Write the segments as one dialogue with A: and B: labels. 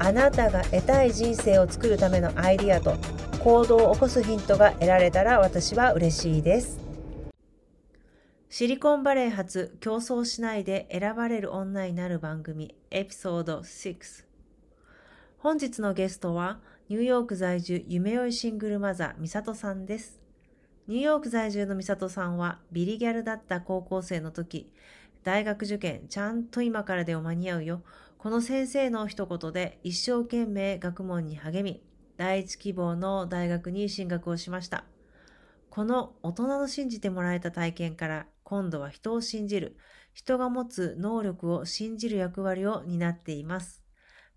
A: あなたが得たい人生を作るためのアイディアと行動を起こすヒントが得られたら私は嬉しいですシリコンバレー発競争しないで選ばれる女になる番組エピソード6本日のゲストはニューヨーク在住夢追いシングルマザー、ミサトさんです。ニューヨーク在住のミサトさんはビリギャルだった高校生の時、大学受験ちゃんと今からでも間に合うよ。この先生の一言で一生懸命学問に励み、第一希望の大学に進学をしました。この大人の信じてもらえた体験から今度は人を信じる、人が持つ能力を信じる役割を担っています。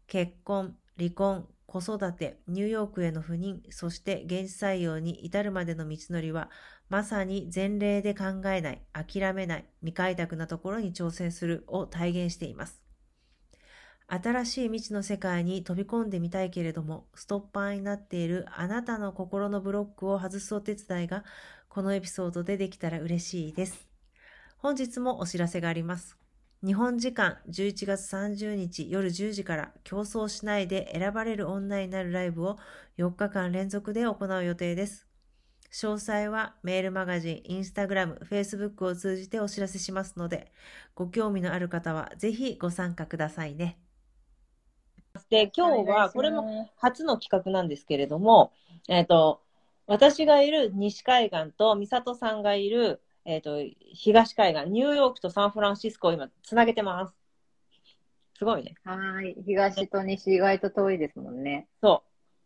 A: 結婚、離婚、子育て、ニューヨークへの赴任、そして現実採用に至るまでの道のりは、まさに前例で考えない、諦めない、未開拓なところに挑戦するを体現しています。新しい未知の世界に飛び込んでみたいけれども、ストッパーになっているあなたの心のブロックを外すお手伝いが、このエピソードでできたら嬉しいです。本日もお知らせがあります。日本時間11月30日夜10時から競争しないで選ばれる女になるライブを4日間連続で行う予定です。詳細はメールマガジン、インスタグラム、フェイスブックを通じてお知らせしますので、ご興味のある方はぜひご参加くださいね。で、今日はこれも初の企画なんですけれども、えっ、ー、と、私がいる西海岸と美里さんがいるえっ、ー、と、東海岸、ニューヨークとサンフランシスコを今、つなげてます。すごいね。
B: はい。東と西意外と遠いですもんね。
A: そ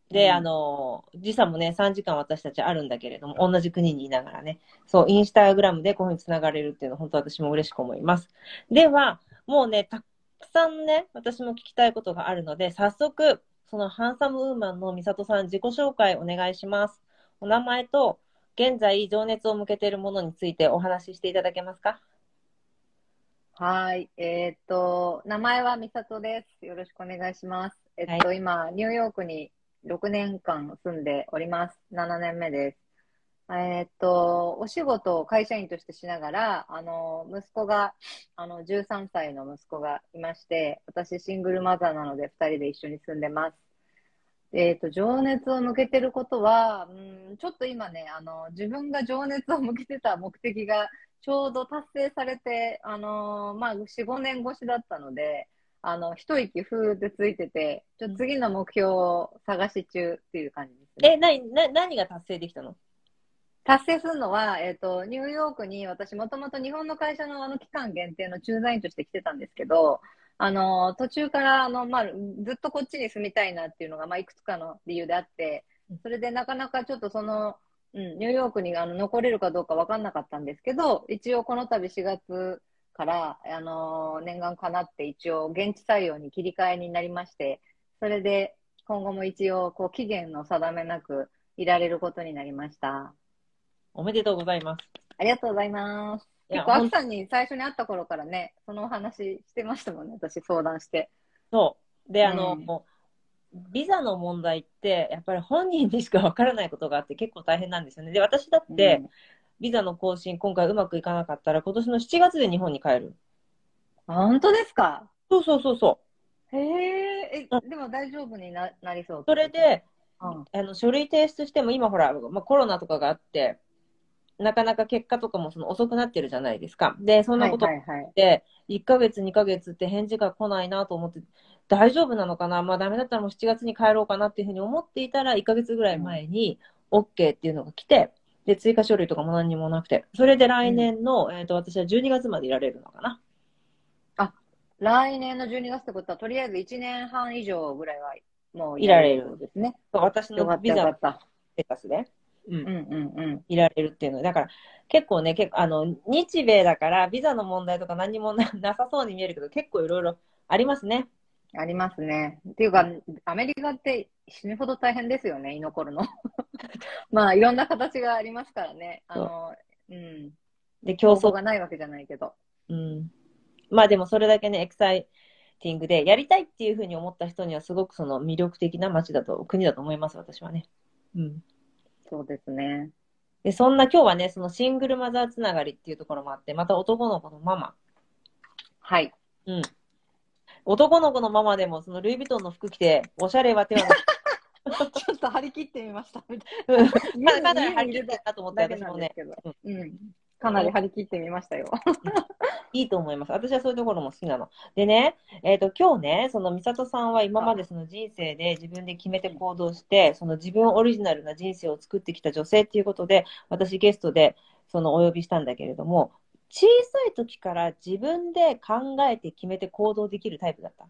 A: う。で、うん、あの、時差もね、3時間私たちあるんだけれども、同じ国にいながらね、そう、インスタグラムでこういうふうにつながれるっていうのは、本当私も嬉しく思います。では、もうね、たくさんね、私も聞きたいことがあるので、早速、そのハンサムウーマンの美里さん、自己紹介お願いします。お名前と、現在情熱を向けているものについてお話ししていただけますか？
B: はい。えー、っと、名前は美里です。よろしくお願いします。えっと、はい、今、ニューヨークに6年間住んでおります。7年目です。えー、っと、お仕事を会社員としてしながら、あの、息子が、あの、13歳の息子がいまして、私シングルマザーなので2人で一緒に住んでます。えっ、と、情熱を向けてることは、うん、ちょっと今ね、あの、自分が情熱を向けてた目的がちょうど達成されて、あのまあ、4、5年越しだったので、あの、一息ふーってついてて、ちょ次の目標を探し中っていう感じです
A: ね。え、な、な、何が達成できたの？
B: 達成するのは、えっ、ー、と、ニューヨークに私もともと日本の会社のあの期間限定の駐在員として来てたんですけど、あの、途中から、あの、まあ、ずっとこっちに住みたいなっていうのが、まあ、いくつかの理由であって、それでなかなかちょっとその、うん、ニューヨークにあの残れるかどうか分かんなかったんですけど、一応この度4月から、あの、念願かなって一応現地採用に切り替えになりまして、それで今後も一応、こう、期限の定めなくいられることになりました。
A: おめでとうございます。
B: ありがとうございます。結構、アキさんに最初に会った頃からね、そのお話してましたもんね、私相談して。
A: そう。で、あの、うん、ビザの問題って、やっぱり本人にしかわからないことがあって結構大変なんですよね。で、私だって、
C: ビザの更新、今回うまくいかなかったら、今年の7月で日本に帰る。
B: 本当ですか？
C: そうそうそうそう。
B: へえ、でも大丈夫にななりそう。
C: それ、で、
B: うん、
C: あの書類提出しても、今ほら、まあ、コロナとかがあって、なかなか結果とかもその遅くなってるじゃないですか。で、そんなこと
B: はいはいはい。
C: で、1ヶ月、2ヶ月って返事が来ないなと思って、大丈夫なのかな？まあダメだったらもう7月に帰ろうかなっていうふうに思っていたら、1ヶ月ぐらい前に OK っていうのが来て、で、追加書類とかも何にもなくて、それで来年の、えっ、と、私は12月までいられるのかな。
B: 来年の12月ってことは、とりあえず1年半以上ぐらいはもう
C: いられる
B: そうですね。
C: そう私のビザのタスで、う、
B: うんんうんうん。
C: いられるっていうの。だから、結構ね、結構、あの、日米だから、ビザの問題とか何にもな なさそうに見えるけど、結構いろいろありますね。
B: ありますね。っていうか、アメリカって死ぬほど大変ですよね、居残るの。まあ、いろんな形がありますからね。あの、うん。
C: で、競争
B: 競争がないわけじゃないけど。
C: うん。まあでもそれだけね、エキサイティングで、やりたいっていうふうに思った人にはすごくその魅力的な街だと、国だと思います、私はね。うん。
B: そうですね。
C: で、そんな今日はね、そのシングルマザーつながりっていうところもあって、また男の子のママ。
B: はい。
C: うん。男の子のママでも、そのルイ・ヴィトンの服着て、おしゃれは手を出
B: ちょっと張り切ってみました。みたい
C: うん
B: な
C: かかなり張り切ってたと思って、私もね。
B: うん。かなり張り切ってみましたよ。
C: いいと思います。私はそういうところも好きなの。でね、えっ、と、今日ね、その美里さんは今までその人生で自分で決めて行動して、その自分オリジナルな人生を作ってきた女性っていうことで、私ゲストでそのお呼びしたんだけれども、小さい時から自分で考えて決めて行動できるタイプだった？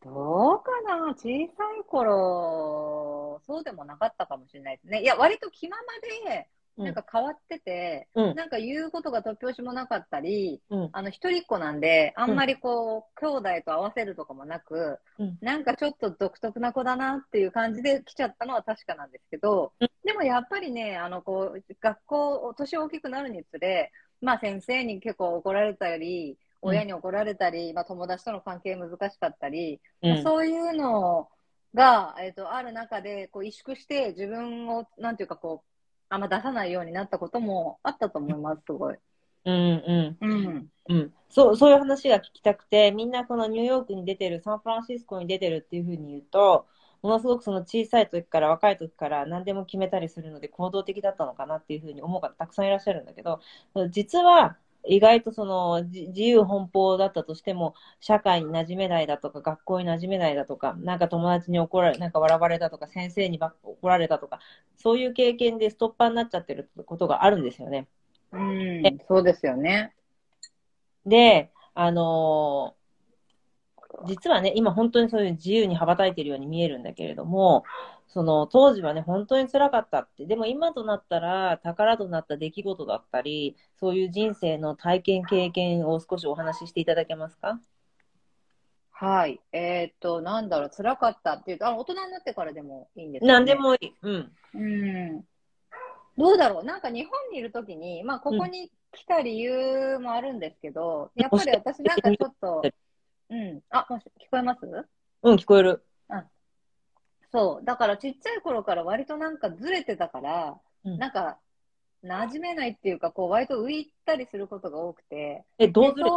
B: どうかな？小さい頃、そうでもなかったかもしれないですね。いや、割と気ままで、
C: うん
B: なんか変わってて、
C: うん。
B: なんか言うことが突拍子もなかったり、
C: うん。
B: あの、一人っ子なんで、あんまりこう、兄弟と合わせるとかもなく、
C: うん
B: なんかちょっと独特な子だなっていう感じで来ちゃったのは確かなんですけど、
C: うん
B: でもやっぱりね、あの、こう、学校、年大きくなるにつれ、まあ先生に結構怒られたり、
C: うん
B: 親に怒られたり、まあ友達との関係難しかったり、
C: うん。
B: そういうのが、えっ、と、ある中で、こう、萎縮して自分を、なんていうかこう、あんま出さないようになったこともあったと思います、すごい。
C: うん。うん。
B: うん。
C: うん、そうそういう話が聞きたくて、みんなこのニューヨークに出てる、サンフランシスコに出てるっていうふうに言うと、ものすごくその小さい時から若い時から何でも決めたりするので行動的だったのかなっていうふうに思う方たくさんいらっしゃるんだけど、実は意外とそのじ自由奔放だったとしても、社会に馴染めないだとか、学校に馴染めないだとか、なんか友達に怒られ、なんか笑われたとか、先生にば怒られたとか、そういう経験でストッパーになっちゃってることがあるんですよね。
B: うん、そうですよね。
C: で、あのー実はね、今本当にそういう自由に羽ばたいているように見えるんだけれども、その当時はね、本当に辛かったって。でも今となったら宝となった出来事だったり、そういう人生の体験、経験を少しお話ししていただけますか？
B: はい。えーっと、なんだろう、辛かったっていうと、あ大人になってからでもいいんですか、ね、
C: 何で。もいい。うん。
B: うん。どうだろう、なんか日本にいるときに、まあ、ここに来た理由もあるんですけど、やっぱり私なんかちょっと、うん。あ、もし聞こえます？
C: うん、聞こえる。
B: そう。だからちっちゃい頃から割となんかずれてたから、
C: うん。
B: なんか、馴染めないっていうか、こう、割と浮いたりすることが多くて、
C: え、どうずれ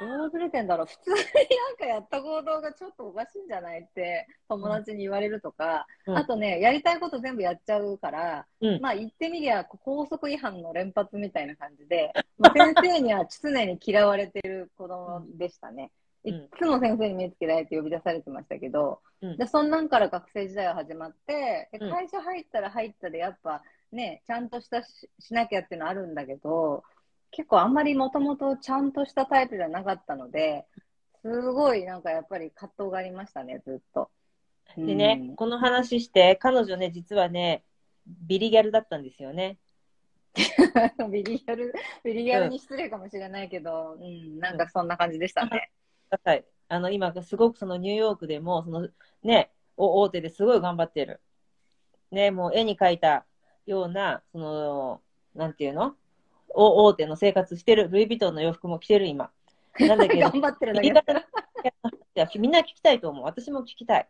B: どうずれてんだろう。普通になんかやった行動がちょっとおかしいんじゃないって友達に言われるとか、
C: うん。
B: あとね、やりたいこと全部やっちゃうから、
C: うん。
B: まあ言ってみりゃ高速違反の連発みたいな感じで、まあ、先生には常に嫌われてる子供でしたね。
C: うん
B: いっつも先生に目つけられて呼び出されてましたけど、
C: うん
B: でそんなんから学生時代は始まって、で
C: うん
B: 会社入ったら入ったでやっぱね、ちゃんとしたししなきゃっていうのあるんだけど、結構あんまりもともとちゃんとしたタイプじゃなかったので、すごいなんかやっぱり葛藤がありましたね、ずっと。
C: でね、この話して、彼女ね、実はね、ビリギャルだったんですよね。
B: う んビリギャル、ビリギャルに失礼かもしれないけど、うん、なんかそんな感じでしたね。
C: ください。あの、今、すごくそのニューヨークでも、そのね、お大手ですごい頑張ってる。ね、もう絵に描いたような、その、なんていうの？お大手の生活してる。ルイ・ヴィトンの洋服も着てる、今。なんだけど、
B: 頑張ってるだけだったら。
C: いやみんな聞きたいと思う。私も聞きたい。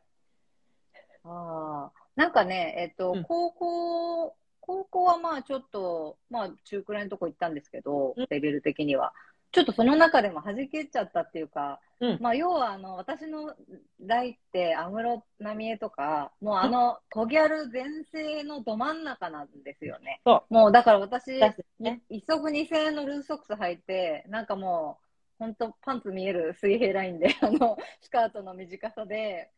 B: ああ、なんかね、えっと、
C: うん
B: 高校、高校はまあちょっと、まあ中くらいのとこ行ったんですけど
C: うん、
B: レベル的には。ちょっとその中でも弾けちゃったっていうか、
C: うん。
B: まあ要はあの、私の代って安室奈美恵とか、もうあの、トギャル全盛のど真ん中なんですよね。
C: そ
B: もうだから私、
C: ね。
B: 一足2000円のルーズソックス履いて、なんかもう、本当パンツ見える水平ラインで、あの、スカートの短さで、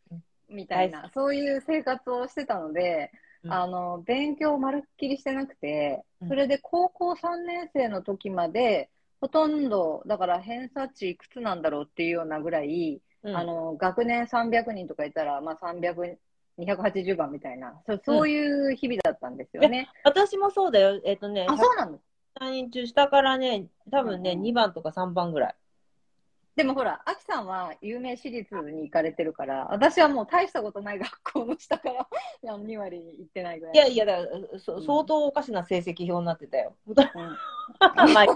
B: みたいな、そういう生活をしてたので、
C: うん。
B: あの、勉強まるっきりしてなくて
C: うん、
B: それで高校3年生の時まで、ほとんど、だから偏差値いくつなんだろうっていうようなぐらい、
C: うん
B: あの、学年300人とかいたら、まあ300、280番みたいな、そうそういう日々だったんですよね。
C: 私もそうだよ。えっ、とね、
B: あ、そうなんです。
C: 100人中下からね、多分ね、
B: うん
C: 2番とか3番ぐらい。
B: でもほら、アキさんは有名私立に行かれてるから、私はもう大したことない学校の下から 2割行ってないぐらい。
C: いやいや、だからそ相当おかしな成績表になってたよ。
B: うん
C: まあ、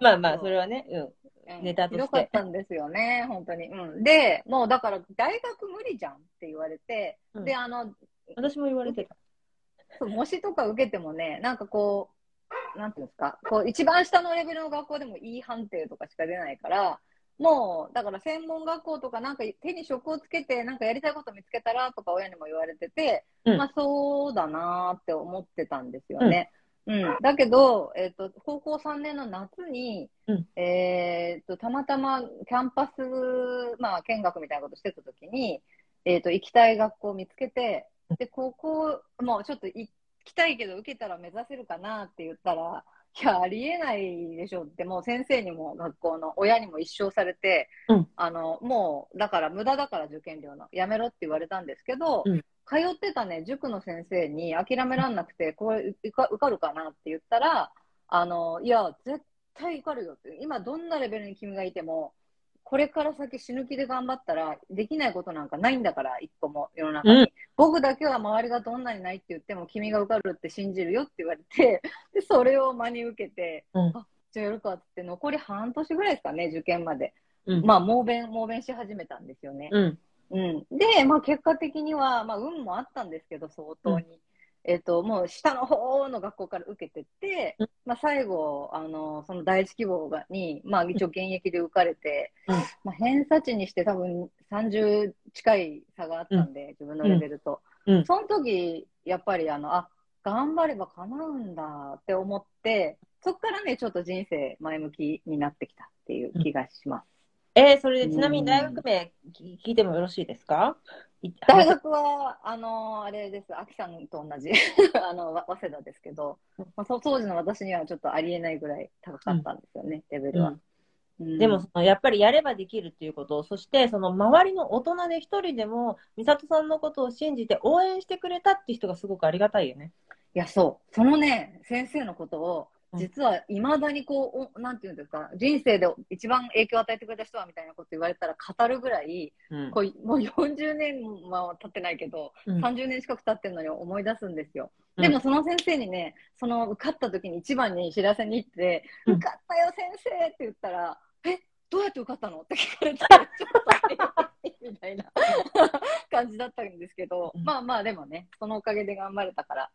C: まあまあ、
B: そ
C: れはね、うん。
B: うん
C: ネタとして
B: かったんですよね、本当に。うん。で、もうだから大学無理じゃんって言われて、
C: うん
B: で、あの、
C: 私も言われてた。
B: 模試とか受けてもね、なんかこう、なんていうんですか、こう、一番下のレベルの学校でも E 判定とかしか出ないから、もう、だから専門学校とかなんか手に職をつけて、なんかやりたいこと見つけたらとか親にも言われてて、
C: うん
B: まあそうだなーって思ってたんですよね。うん。だけど、えっ、と、高校3年の夏に、
C: うん
B: えっ、と、たまたまキャンパス、まあ見学みたいなことしてた時に、えっ、と、行きたい学校を見つけて、で、高校、もうちょっと行きたいけど受けたら目指せるかなって言ったら、いや、ありえないでしょって、もう先生にも学校の親にも一生されて、
C: うん。
B: あの、もう、だから無駄だから受験料の、やめろって言われたんですけど、
C: うん。
B: 通ってたね、塾の先生に諦めらんなくて、これ受か受かるかなって言ったら、あの、いや、絶対受かるよって、今どんなレベルに君がいても、これから先死ぬ気で頑張ったら、できないことなんかないんだから、一個も世の中に。
C: うん
B: 僕だけは周りがどんなにないって言っても、君が受かるって信じるよって言われて、で、それを真に受けて、
C: うん
B: あ、じゃあやるかって言って、残り半年ぐらいですかね、受験まで。
C: うん。
B: まあ、猛弁、猛弁し始めたんですよね。
C: うん。
B: うん。で、まあ、結果的には、まあ、運もあったんですけど、相当に。えっ、と、もう下の方の学校から受けてって、
C: うん。
B: まあ、最後、あの、その第一希望がに、まあ、一応現役で受かれて、
C: うん。
B: まあ、偏差値にして多分30近い差があったんで、自分のレベルと。
C: うん。
B: その時、やっぱりあの、あ、頑張れば叶うんだって思って、そっからね、ちょっと人生前向きになってきたっていう気がします。
C: えーそれでちなみに大学名聞聞いてもよろしいですか？い
B: 大学は、あの、あれです。秋さんと同じ、あの、わ早稲田ですけど、まあ、そ当時の私にはちょっとありえないぐらい高かったんですよね、レベルは。うん
C: でもそのやっぱりやればできるっていうことそしてその周りの大人で一人でも美里さんのことを信じて応援してくれたって人がすごくありがたいよね。
B: いや、そう。そのね、先生のことを、
C: うん
B: 実は未だにこう、おなんていうんですか、人生で一番影響を与えてくれた人はみたいなこと言われたら語るぐらい、
C: うん。
B: こうもう40年は経ってないけど、
C: うん
B: 30年近く経ってるのに思い出すんですよ。
C: うん。
B: でもその先生にね、その受かった時に一番に知らせに行って、
C: うん。
B: 受かったよ先生って言ったら、え、どうやって受かったのって聞かれて、ちょっと みたいな感じだったんですけど、
C: うん。
B: まあまあでもね、そのおかげで頑張れたから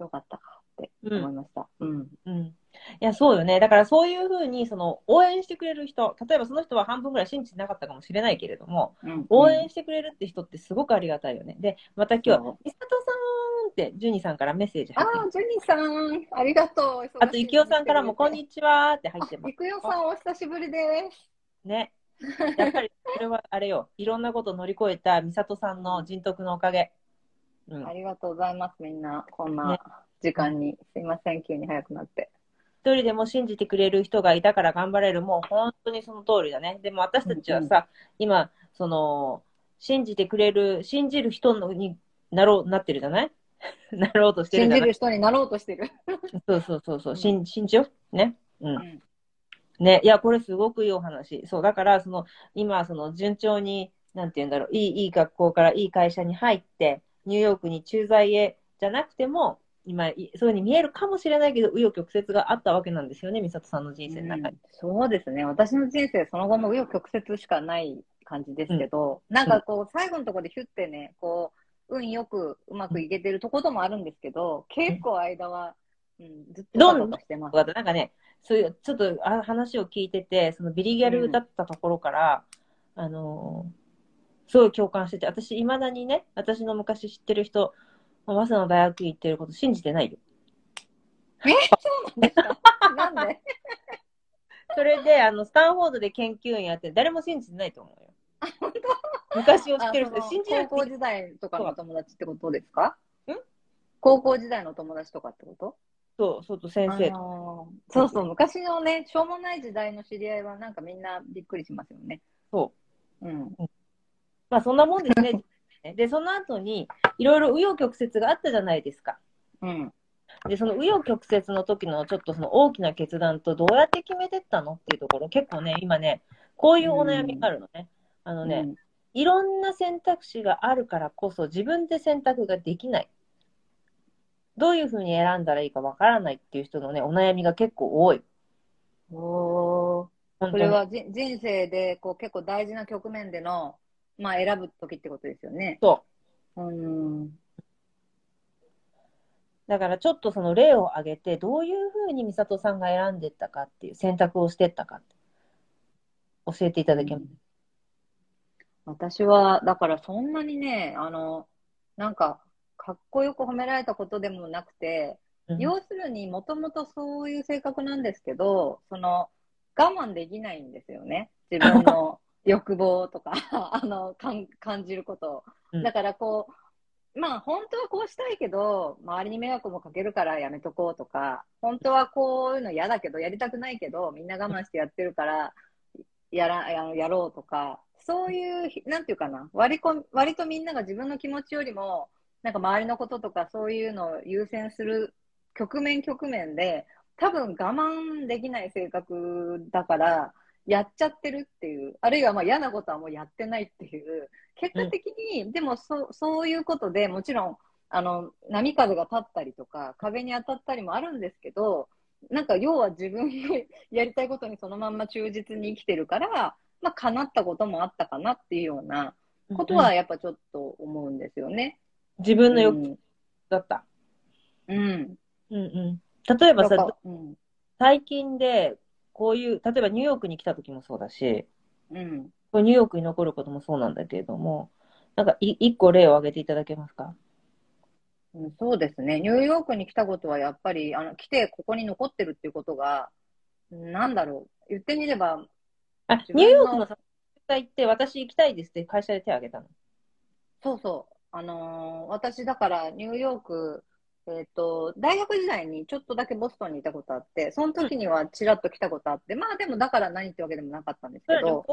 B: よかったかって思いました。うん。
C: うん、いやそうよねだからそういうふうにその応援してくれる人例えばその人は半分ぐらい信じてなかったかもしれないけれども
B: うん
C: 応援してくれるって人ってすごくありがたいよね。でまた今日
B: そう
C: 美里さんってジュニさんからメッセージ
B: あ
C: 入ってる
B: あ、ジュニーさん、ありがとう。
C: あと、ゆきおさんからも、こんにちはって入ってます
B: ゆ。きおさん、お久しぶりです。
C: ね。やっぱり、それはあれよ。いろんなこと乗り越えた美里さんの人徳のおかげ。うん
B: あ。りがとうございます、みんな。こん
C: ね
B: な時間に。すいません、急に早くなって。
C: 一人でも信じてくれる人がいたから頑張れる。もう本当にその通りだね。でも私たちはさ、今、その、信じてくれる、信じる人のになろう、なってるじゃない？なろうとしてる
B: 信じ
C: じゃない？
B: る人になろうとしてる。
C: そうそうそうそう、
B: うん
C: 信信じよう。ね？うん。
B: ん
C: ね、いや、これすごくいいお話。そう、だから、その、今、その、順調に、なんて言うんだろう、いい、いい学校からいい会社に入って、ニューヨークに駐在へ、じゃなくても、今、いそういうふうに見えるかもしれないけど、紆余曲折があったわけなんですよね、美里さんの人生の中に。
B: そうですね。私の人生、その後も紆余曲折しかない感じですけど、なんかこう、最後のところでヒュってね、こう、運よくうまくいけてるとこともあるんですけど、結構間は、うん、ずっと
C: どん
B: バタバタしてます。
C: なんかね、そういう、ちょっとあ話を聞いてて、そのビリギャルだったところから、あのーすごい共感してて、私、いまだにね、私の昔知ってる人、まあ早稲田の大学行ってること信じてないよ。
B: えそうなんですか？なんで？
C: それで、あの、スタンフォードで研究員やって、誰も信じてないと思うよ。昔を知ってる人信じないい
B: 高校時代とかの友達ってことですか？
C: ん？
B: 高校時代の友達とかってこと？
C: そう、そうと先生
B: あのーそうそう、昔のね、しょうもない時代の知り合いはなんかみんなびっくりしますよね。
C: そう。
B: うん。
C: まあそんなもんですね。で、その後に、いろいろ紆余曲折があったじゃないですか。
B: うん。
C: で、その紆余曲折の時のちょっとその大きな決断とどうやって決めてったの？っていうところ、結構ね、今ね、こういうお悩みがあるのね。あのね、
B: うん
C: いろんな選択肢があるからこそ自分で選択ができない。どういうふうに選んだらいいかわからないっていう人のね、お悩みが結構多い。
B: おーこれはじ人生でこう結構大事な局面での、まあ、選ぶ時ってことですよね。
C: そう。
B: うん。
C: だからちょっとその例を挙げて、どういうふうに美里さんが選んでったかっていう、選択をしてったか教えていただけます？
B: 私は、だからそんなにね、あの、なんか、かっこよく褒められたことでもなくて、
C: うん
B: 要するにもともとそういう性格なんですけど、その、我慢できないんですよね。自分の 欲望とか、あの、かん感じること。を
C: うん。
B: だからこう、まあ本当はこうしたいけど、周りに迷惑もかけるからやめとこうとか、本当はこういうの嫌だけど、やりたくないけど、みんな我慢してやってるから、やら、やろうとか、そういう、なんていうかな、割りこ割とみんなが自分の気持ちよりも、なんか周りのこととかそういうのを優先する局面局面で、多分我慢できない性格だから、やっちゃってるっていう、あるいはまあ嫌なことはもうやってないっていう、結果的に、でもそそういうことでもちろん、あの、波風が立ったりとか、壁に当たったりもあるんですけど、なんか要は自分が やりたいことにそのまんま忠実に生きてるから、まあ叶ったこともあったかなっていうようなことはやっぱちょっと思うんですよね。
C: 自分の欲
B: うん。
C: だった。
B: うん。
C: うんうん。例えばさ
B: うん。
C: 最近で、こういう、例えばニューヨークに来た時もそうだし、
B: うん。
C: これニューヨークに残ることもそうなんだけれども、なんかい一個例を挙げていただけますか？
B: うんそうですね。ニューヨークに来たことはやっぱり、あの、来てここに残ってるっていうことが、なんだろう。言ってみれば、
C: あ、ニューヨークのさ、行って私行きたいですって会社で手を挙げたの？
B: そうそう。あのー私だからニューヨーク、えっ、と、大学時代にちょっとだけボストンにいたことあって、その時にはちらっと来たことあって、まあでもだから何ってわけでもなかったんですけど、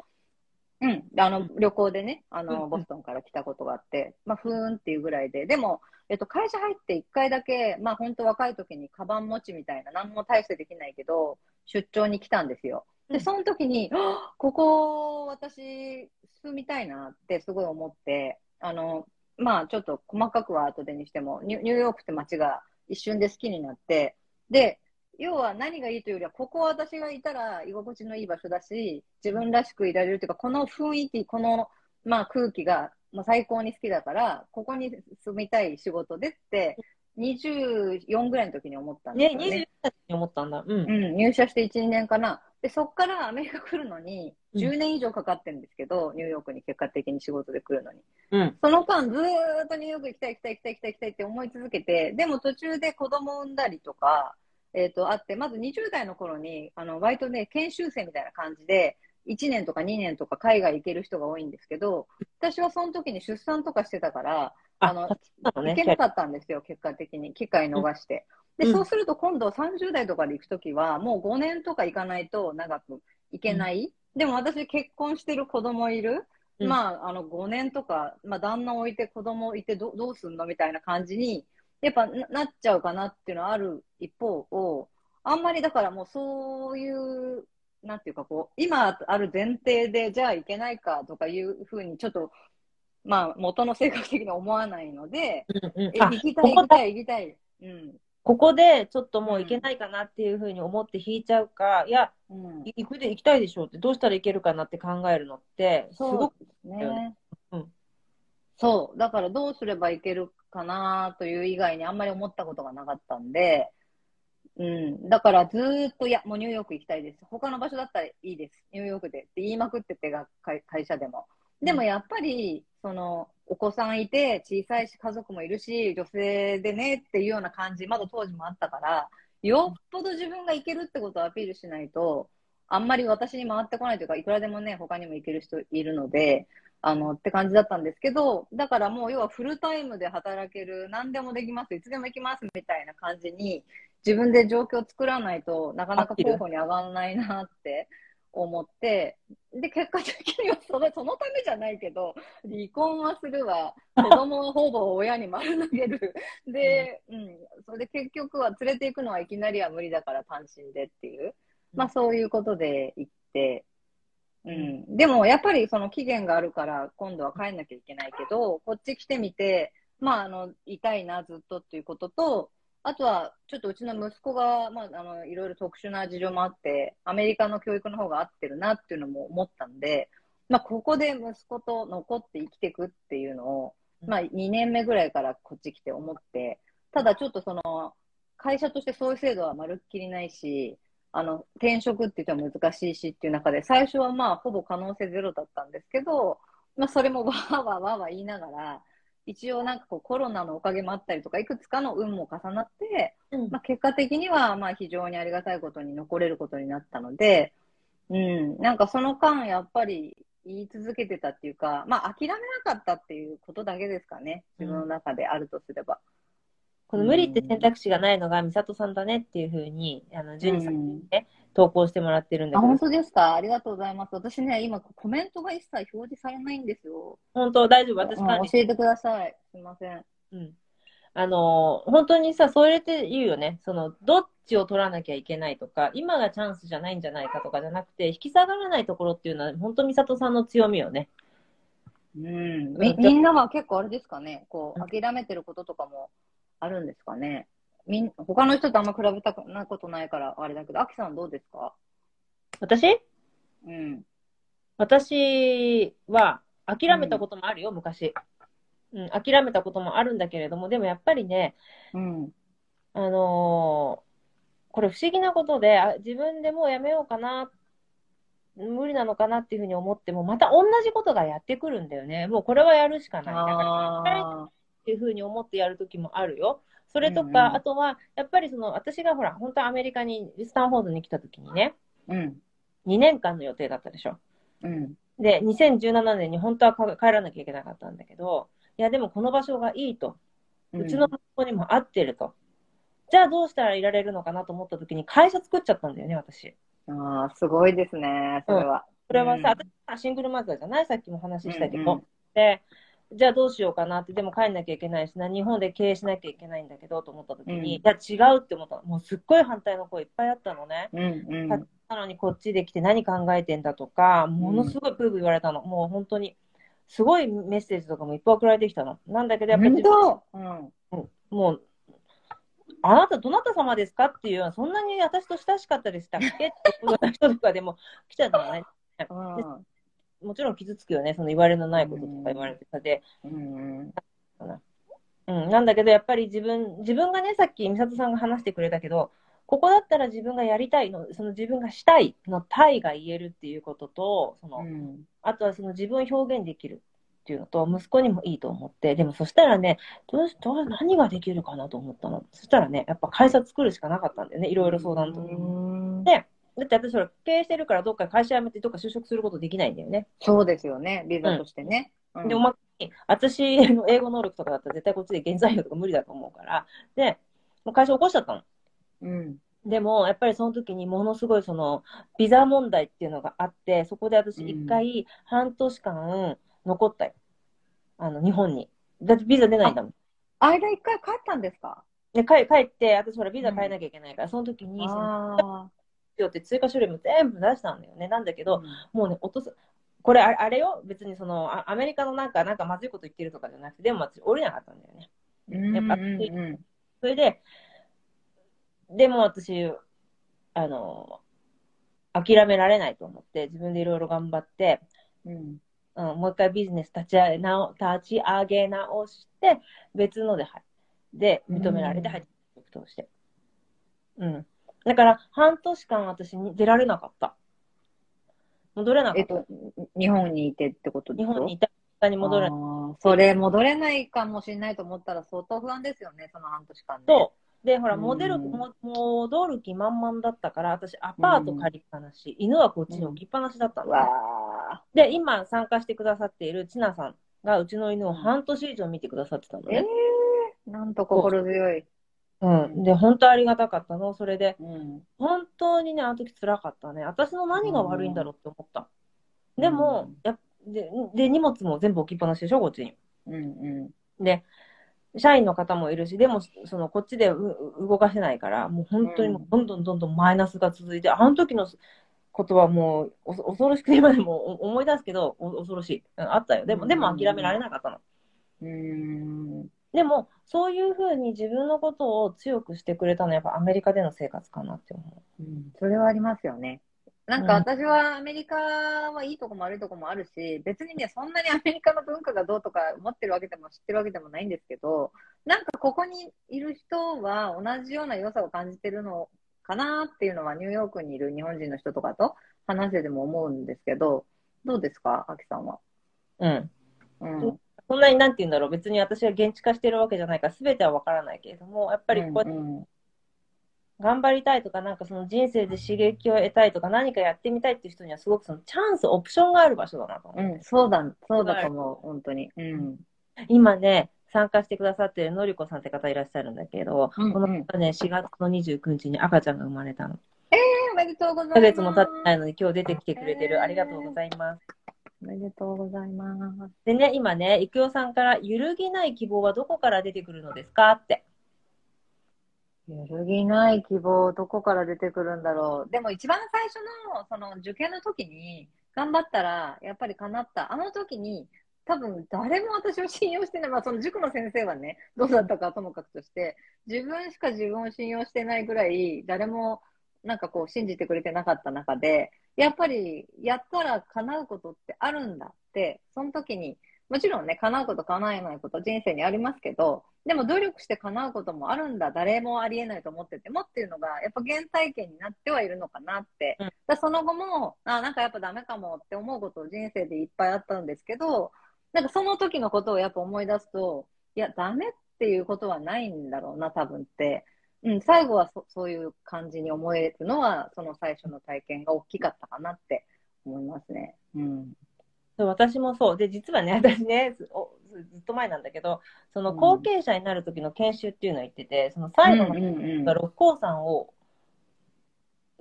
B: うん、あの、旅行でね、あ
C: うん
B: の、ボストンから来たことがあって、まあ、ふーんっていうぐらいで、でも、えっと、会社入って一回だけ、まあ、本当若い時にカバン持ちみたいな、何も大してできないけど、出張に来たんですよ。で、
C: うん。
B: その時に、あここ、私、住みたいなってすごい思って、あの、まあ、ちょっと細かくは後でにしても、ニュニューヨークって街が一瞬で好きになって、で、要は何がいいというよりは、ここは私がいたら居心地のいい場所だし、自分らしくいられるというか、この雰囲気、この、まあ、空気が、まあ、最高に好きだから、ここに住みたい仕事でって、24ぐらいの時に思ったんで
C: ね、
B: すよね。
C: 20歳に思ったんだ。うん。
B: うん、入社して1、2年かな。で、そっからアメリカ来るのに、
C: うん
B: 10年以上かかってるんですけど、ニューヨークに結果的に仕事で来るのに。
C: うん。
B: その間、ずーっとニューヨーク行きたい行きたい行きたい行きたい行きたいって思い続けて、でも途中で子供産んだりとか、えっ、と、あって、まず20代の頃に、あの、割とね、研修生みたいな感じで、1年とか2年とか海外行ける人が多いんですけど、私はその時に出産とかしてたから、
C: あ、
B: あの行けなかったんですよ、結果的に。機会逃して。で、
C: うん
B: そうすると今度30代とかで行くときは、もう5年とか行かないと長く行けない。でも私結婚してる子供いる。
C: うん
B: まあ、あの、5年とか、まあ、旦那置いて子供いてどどうすんのみたいな感じに、やっぱななっちゃうかなっていうのはある一方を、あんまりだからもうそういう、なんていうかこう、今ある前提で、じゃあいけないかとかいうふうにちょっと、まあ、元の性格的に思わないので、
C: うんうんあ
B: え行きたい、行きたい、行きたい。うん。
C: ここでちょっともう行けないかなっていうふうに思って引いちゃうか、いや、
B: うん。
C: い行くで行きたいでしょうって、どうしたらいけるかなって考えるのって、すごく、
B: ね。
C: うん
B: そう。だからどうすればいけるかなという以外にあんまり思ったことがなかったんで、うん。だからずーっと、いや、もうニューヨーク行きたいです。他の場所だったらいいです。ニューヨークでって言いまくってて会社でも。でもやっぱり、その、お子さんいて、小さいし、家族もいるし、女性でねっていうような感じ、まだ当時もあったから、よっぽど自分がいけるってことをアピールしないと、あんまり私に回ってこないというか、いくらでもね、他にも行ける人いるので、あの、って感じだったんですけど、だからもう要はフルタイムで働ける、何でもできます、いつでも行きますみたいな感じに、自分で状況を作らないとなかなか候補に上がらないなって思って、で、結果的にはそのそのためじゃないけど、離婚はするわ、子供はほぼ親に丸投げる。で、うん、それで結局は連れて行くのはいきなりは無理だから単身でっていう、まあそういうことで行って、うん、でもやっぱりその期限があるから今度は帰んなきゃいけないけど、こっち来てみて、まああの、いたいなずっとっていうことと、あとは、ちょっとうちの息子が、まあ、あの、いろいろ特殊な事情もあって、アメリカの教育の方が合ってるなっていうのも思ったんで、まあ、ここで息子と残って生きていくっていうのを、まあ、2年目ぐらいからこっち来て思って、ただちょっとその、会社としてそういう制度はまるっきりないし、あの、転職って言っても難しいしっていう中で、最初はまあ、ほぼ可能性ゼロだったんですけど、まあ、それもわーわーわーわー言いながら、一応なんかこうコロナのおかげもあったりとか、いくつかの運も重なって、
C: うん
B: まあ、結果的にはまあ非常にありがたいことに残れることになったので、うん、なんかその間やっぱり言い続けてたっていうか、まあ諦めなかったっていうことだけですかね。自分の中であるとすれば。
C: この無理って選択肢がないのが美里さんだねっていうふうに、あの、ジュニさんに
B: うん
C: ね、投稿してもらってるんだ
B: あ、
C: けど
B: 本、当ですか？ありがとうございます。私ね、今コメントが一切表示されないんですよ。
C: 本当？大丈夫、私
B: うん
C: 管理
B: 教えてください。すいません。
C: うん。あのー本当にさ、それって言うよね。その、どっちを取らなきゃいけないとか、今がチャンスじゃないんじゃないかとかじゃなくて、引き下がらないところっていうのは、本当美里さんの強みよね。
B: うん。み、みんなは結構あれですかね。こう、諦めてることとかもあるんですかね。みん、他の人とあんま比べたくなことないからあれだけど、アキさんどうですか？
C: 私？
B: うん。
C: 私は諦めたこともあるよ、昔。うん、諦めたこともあるんだけれども、でもやっぱりね、
B: うん。
C: あのーこれ不思議なことで、あ自分でもうやめようかな、無理なのかなっていうふうに思っても、また同じことがやってくるんだよね。もうこれはやるしかない。だから
B: ああ。
C: っていうふうに思ってやるときもあるよ。それとか、
B: うんうん
C: あとは、やっぱりその、私がほら、本当はアメリカに、スタンフォードに来たときにね、
B: うん。
C: 2年間の予定だったでしょ。
B: うん。
C: で、2017年に本当はか帰らなきゃいけなかったんだけど、いや、でもこの場所がいいと。うちの息子にも合ってると。じゃあどうしたらいられるのかなと思ったときに会社作っちゃったんだよね、私。
B: ああ、すごいですね、それは。
C: それはさ、
B: うん
C: 私はシングルマザーじゃない？さっきも話したけど。
B: うんうん
C: で、じゃあどうしようかなって、でも帰んなきゃいけないしな、日本で経営しなきゃいけないんだけどと思ったときに、
B: うん
C: いや、違うって思ったの。もうすっごい反対の声いっぱいあったのね。
B: うんうん。
C: なのにこっちで来て何考えてんだとか、ものすごいプーブ言われたの。もう本当に、すごいメッセージとかもいっぱい送られてきたの。なんだけど、やっぱり
B: うん。
C: もう、あなたどなた様ですかっていうそんなに私と親しかったでしたっけって人とかでも来ちゃったのね。もちろん傷つくよね、その言われのないこととか言われてたで。
B: うん。
C: うん、なんだけど、やっぱり自分、自分がね、さっき美里さんが話してくれたけど、ここだったら自分がやりたいの、その自分がしたいのたいが言えるっていうことと、その、
B: うん。
C: あとはその自分を表現できるっていうのと、息子にもいいと思って、でもそしたらね、どうし、どう、何ができるかなと思ったの。そしたらね、やっぱ会社作るしかなかったんだよね、いろいろ相談と。
B: うん
C: で、だって私ほら、経営してるからどっか会社辞めてどっか就職することできないんだよね。
B: そうですよね、ビザとしてね。うん
C: で、おまけに、私の英語能力とかだったら絶対こっちで原材料とか無理だと思うから、で、もう会社起こしちゃったの。
B: うん。
C: でも、やっぱりその時にものすごいその、ビザ問題っていうのがあって、そこで私一回半年間残ったよ。あの、日本に。だってビザ出ないんだもん。
B: 間一回帰ったんですか？
C: で、帰帰って、私ほらビザ変えなきゃいけないから、その時に、その、
B: あ
C: よって追加書類も全部出したんだよね。なんだけ
B: あ。
C: ど、もうね、落とす。これあ、あれよ、別にその、あアメリカのなんか、なんかまずいこと言ってるとかじゃなくて、でも私降りなかったんだよね。
B: うん。
C: やっぱ
B: うんうん
C: それで、でも私、あの、諦められないと思って、自分でいろいろ頑張って、
B: うん。
C: うん、もう一回ビジネス立ち上げ直立ち上げ直して、別ので、はいで、認められて入ってきとして。うん。だから、半年間私に出られなかった。戻れなかった。
B: えっと、日本にいてってこと
C: 日本にいた、他に戻れない。
B: それ戻れないかもしれないと思ったら相当不安ですよね、その半年間ね。
C: そう。で、ほら、
B: うん
C: モデル、も戻る気満々だったから、私、アパート借りっぱなし、犬はこっちに置きっぱなしだったのね、
B: わ
C: で、今参加してくださっているチナさんが、うちの犬を半年以上見てくださってたの
B: ーえ
C: ね。
B: ー、なんと心強い。
C: うん。で、本当ありがたかったの。それで、
B: うん。
C: 本当にね、あの時辛かったね。私の何が悪いんだろうって思った。でも、やっで、で、荷物も全部置きっぱなしでしょ、こっちに。
B: うんうん。
C: で、社員の方もいるし、でも、その、こっちでうう動かせないから、もう本当にもうどんどんどんどんマイナスが続いて、あの時のことはもうお恐ろしくて今でもお思い出すけど、お恐ろしい。うんあったよ。でも、でも諦められなかったの。
B: うーん。
C: でも、そういうふうに自分のことを強くしてくれたのはやっぱアメリカでの生活かなって思
B: うんそれはありますよね。なんか私はアメリカはいいとこも悪いとこもあるし、別にね、そんなにアメリカの文化がどうとか思ってるわけでも知ってるわけでもないんですけど、なんかここにいる人は同じような良さを感じてるのかなっていうのはニューヨークにいる日本人の人とかと話してても思うんですけど、どうですか、アキさんは？
C: う。うん。
B: うん。
C: そんなになんて言うんだろう。別に私は現地化してるわけじゃないから、全てはわからないけれども、やっぱりこう
B: うんうん
C: 頑張りたいとか、なんかその人生で刺激を得たいとか、何かやってみたいっていう人にはすごくそのチャンス、オプションがある場所だなと思う。
B: うん、そうだ、そうだと思う、本当に。うん。
C: 今ね、参加してくださってるのりこさんって方いらっしゃるんだけど、
B: うんうん
C: この方ね、4月の29日に赤ちゃんが生まれたの。
B: おめでとうございます。
C: 1ヶ月も経ってないのに今日出てきてくれてる。ありがとうございます。
B: おめでとうございます。
C: でね、今ね、いくよさんから、揺るぎない希望はどこから出てくるのですかって。
B: 揺るぎない希望、どこから出てくるんだろう。でも一番最初の、その受験の時に、頑張ったら、やっぱり叶った。あの時に、多分誰も私を信用してない。まあその塾の先生はね、どうだったかともかくとして、自分しか自分を信用してないぐらい、誰もなんかこう信じてくれてなかった中で、やっぱりやったら叶うことってあるんだって、その時に、もちろんね、叶うこと叶えないこと人生にありますけど、でも努力して叶うこともあるんだ、誰もありえないと思っててもっていうのが、やっぱ原体験になってはいるのかなって。
C: うん
B: だその後も、あ、なんかやっぱダメかもって思うこと人生でいっぱいあったんですけど、なんかその時のことをやっぱ思い出すと、いや、ダメっていうことはないんだろうな、多分って。うん、最後はそそういう感じに思えるのは、その最初の体験が大きかったかなって思いますね。うん。
C: そう私もそう。で、実はね、私ね、ずおずっと前なんだけど、その後継者になる時の研修っていうのを言ってて、その最後の
B: うん
C: 六甲山を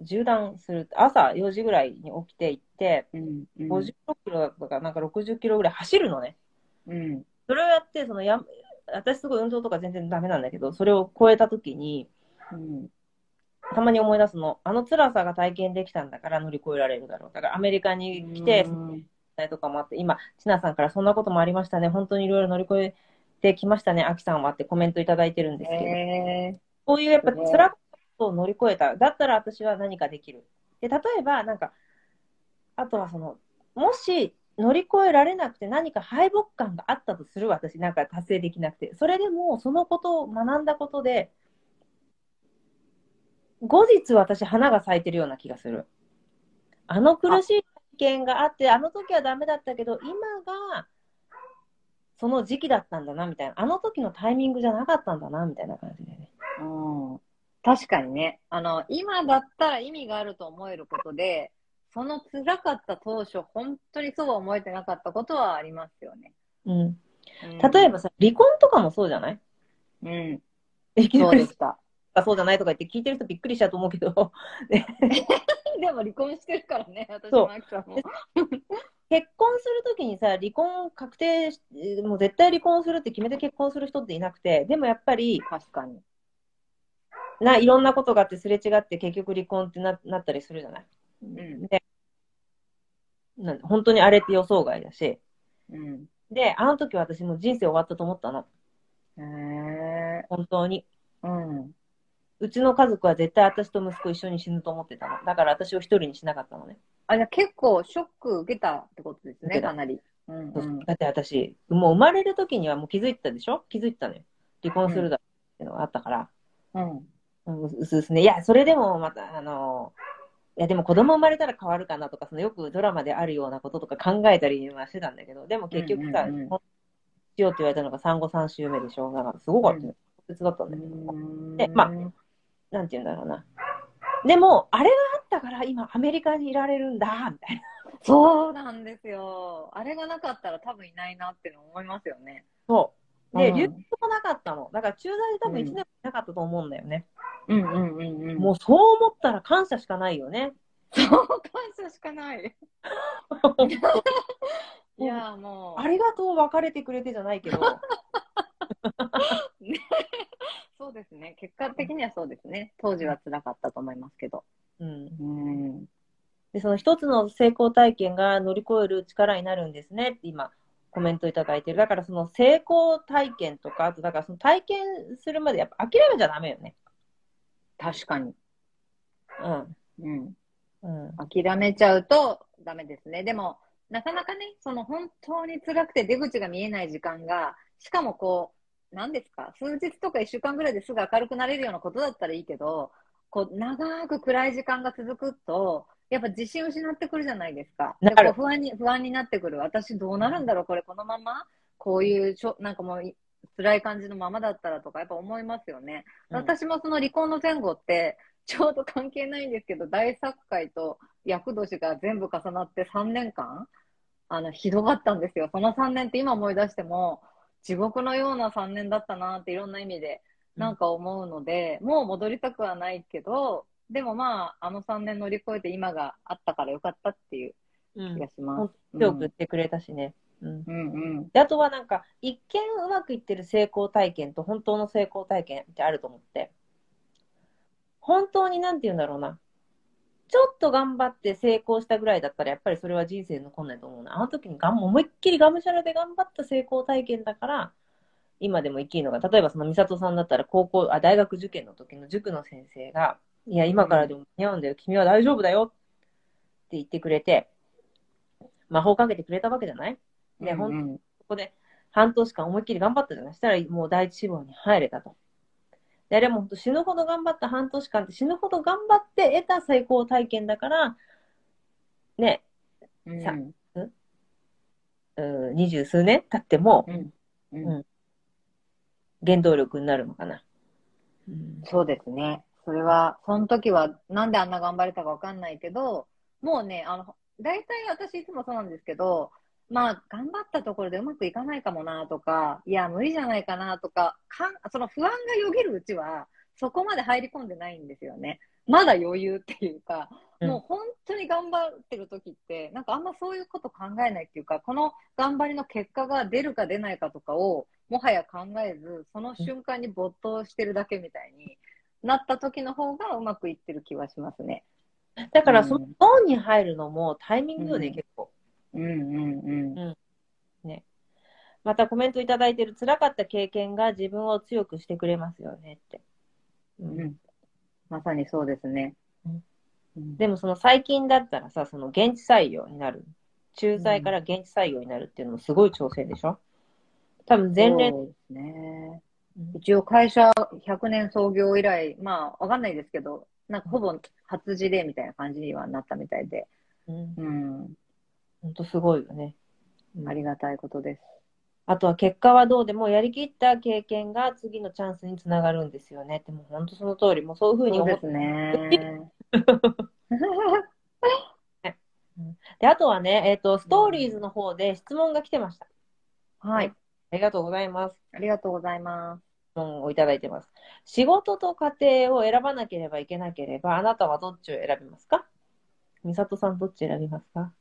C: 縦断する、朝4時ぐらいに起きて行って、
B: うんうん
C: 56キロとかなんか60キロぐらい走るのね。
B: うん
C: それをやって、そのや、私すごい運動とか全然ダメなんだけど、それを超えた時に、
B: うん
C: たまに思い出すの、あの辛さが体験できたんだから乗り越えられるだろう。だからアメリカに来て、
B: うん
C: とかもあって、今、ちなさんからそんなこともありましたね。本当にいろいろ乗り越えてきましたね。あきさんはってコメントいただいてるんですけど、
B: え
C: こういうやっぱ辛かったことを乗り越えた。だったら私は何かできる。で、例えば、なんか、あとはその、もし乗り越えられなくて何か敗北感があったとする私、なんか達成できなくて。それでも、そのことを学んだことで、後日私花が咲いてるような気がする。あの苦しい体験があって、あの時はダメだったけど、今がその時期だったんだな、みたいな。あの時のタイミングじゃなかったんだな、みたいな感じでね。
B: うん確かにね、あの、今だったら意味があると思えることで、その辛かった当初、本当にそうは思えてなかったことはありますよね。
C: うん。
B: うん
C: 例えばさ、離婚とかもそうじゃない？
B: うん、
C: いきな
B: した。
C: あそうじゃないとか言って聞いてる人びっくりしちゃうと思うけど、
B: でも離婚してるからね、私もアキさんも。
C: 結婚するときにさ、離婚確定し、もう絶対離婚するって決めて結婚する人っていなくて、でもやっぱり、
B: 確かに。
C: な、いろんなことがあってすれ違って結局離婚ってななったりするじゃない？
B: うん。
C: で、なん本当にあれって予想外だし、
B: うん。
C: で、あの時私もう人生終わったと思ったの。
B: へえ
C: 本当に。
B: うん。
C: うちの家族は絶対私と息子一緒に死ぬと思ってたの。だから私を一人にしなかったのね。
B: あ、じゃあ結構ショック受けたってことですね、かなり。うん
C: うんだって私、もう生まれる時にはもう気づいてたでしょ？気づいてたのよ。離婚するだっていうのがあったから。
B: うん。
C: うん、うすうすね。いや、それでもまた、あの、いや、でも子供生まれたら変わるかなとか、そのよくドラマであるようなこととか考えたりはしてたんだけど、でも結局さ、
B: うんうんうん
C: 婚しようって言われたのが産後3週目でしょ。だからすごかったよ。特別だったんだよ。でまあなんて言うんだろうな。でも、あれがあったから今アメリカにいられるんだ、みたいな。
B: そうなんですよ。あれがなかったら多分いないなって思いますよね。
C: そう。で、
B: うん
C: 留学もなかったの。だから駐在で多分1年もいなかったと思うんだよね。
B: うんうんうんうん。
C: もうそう思ったら感謝しかないよね。
B: そう、感謝しかない。いや、もう。
C: ありがとう、別れてくれてじゃないけど。
B: ねそうですね。結果的にはそうですね。当時は辛かったと思いますけど。
C: うん。
B: うん。
C: で、その一つの成功体験が乗り越える力になるんですねって今、コメントいただいてる。だからその成功体験とか、あとだからその体験するまでやっぱ諦めちゃダメよね。
B: 確かに。
C: うん。
B: うん。
C: うん。
B: 諦めちゃうとダメですね。でも、なかなかね、その本当に辛くて出口が見えない時間が、しかもこう、何ですか、数日とか一週間ぐらいですぐ明るくなれるようなことだったらいいけど、こう、長く暗い時間が続くと、やっぱ自信失ってくるじゃないですか。で
C: なる
B: 不安に、不安になってくる。私どうなるんだろうこれこのままこういうしょ、なんかもうい辛い感じのままだったらとか、やっぱ思いますよね。
C: うん
B: 私もその離婚の前後って、ちょうど関係ないんですけど、大作会と厄年が全部重なって3年間、あの、ひどかったんですよ。その3年って今思い出しても、地獄のような3年だったなっていろんな意味で、なんか思うので、もう戻りたくはないけど、でもまあ、あの3年乗り越えて今があったからよかったっていう
C: うん
B: 気が。します。
C: 強く言ってくれたしね。うん。
B: うんうん。
C: で、あとはなんか、一見うまくいってる成功体験と本当の成功体験ってあると思って。本当になんて言うんだろうな。ちょっと頑張って成功したぐらいだったら、やっぱりそれは人生に残んないと思うな。あの時にがん思いっきりがむしゃらで頑張った成功体験だから、今でも生きるのが、例えばその美里さんだったら高校、あ、大学受験の時の塾の先生が、いや、今からでも間に合うんだよ。君は大丈夫だよ。って言ってくれて、魔法かけてくれたわけじゃない？で、ほん
B: うん
C: そこで半年間思いっきり頑張ったじゃない？したらもう第一志望に入れたと。で、あれも本当死ぬほど頑張った半年間って死ぬほど頑張って得た成功体験だから、ね、
B: うん
C: さうん二十数年経っても
B: うんうん
C: うん原動力になるのかな。うん
B: そうですね。それは、その時はなんであんな頑張れたかわかんないけど、もうね、あの、大体私いつもそうなんですけど、まあ、頑張ったところでうまくいかないかもなとか、いや、無理じゃないかなとか、かんその不安がよぎるうちは、そこまで入り込んでないんですよね。まだ余裕っていうか、
C: うん
B: もう本当に頑張ってる時って、なんかあんまそういうこと考えないっていうか、この頑張りの結果が出るか出ないかとかを、もはや考えず、その瞬間に没頭してるだけみたいになった時の方がうまくいってる気はしますね。
C: だからそのゾーンに入るのもタイミングよね、
B: うん
C: 結構。
B: うんうんうん。
C: またコメントいただいてる辛かった経験が自分を強くしてくれますよねって。うん
B: うん、まさにそうですね。
C: うん
B: うん
C: でもその最近だったらさ、その現地採用になる。駐在から現地採用になるっていうのもすごい挑戦でしょ？多分前例、
B: そうですね。
C: うん
B: 一応会社100年創業以来、まあわかんないですけど、なんかほぼ初事例みたいな感じにはなったみたいで、
C: うん、
B: うん、
C: 本当すごいよね。うん
B: ありがたいことです。
C: あとは結果はどうでもやりきった経験が次のチャンスにつながるんですよね。でも本当その通り、もうそういうふうに思って
B: ね。
C: で、あとはね、えっ、と、ストーリーズの方で質問が来てました。
B: はい。
C: ありがとうございます。
B: ありがとうございます。
C: 質問をいただいてます。仕事と家庭を選ばなければいけなければ、あなたはどっちを選びますか？美里さんどっち選びますか？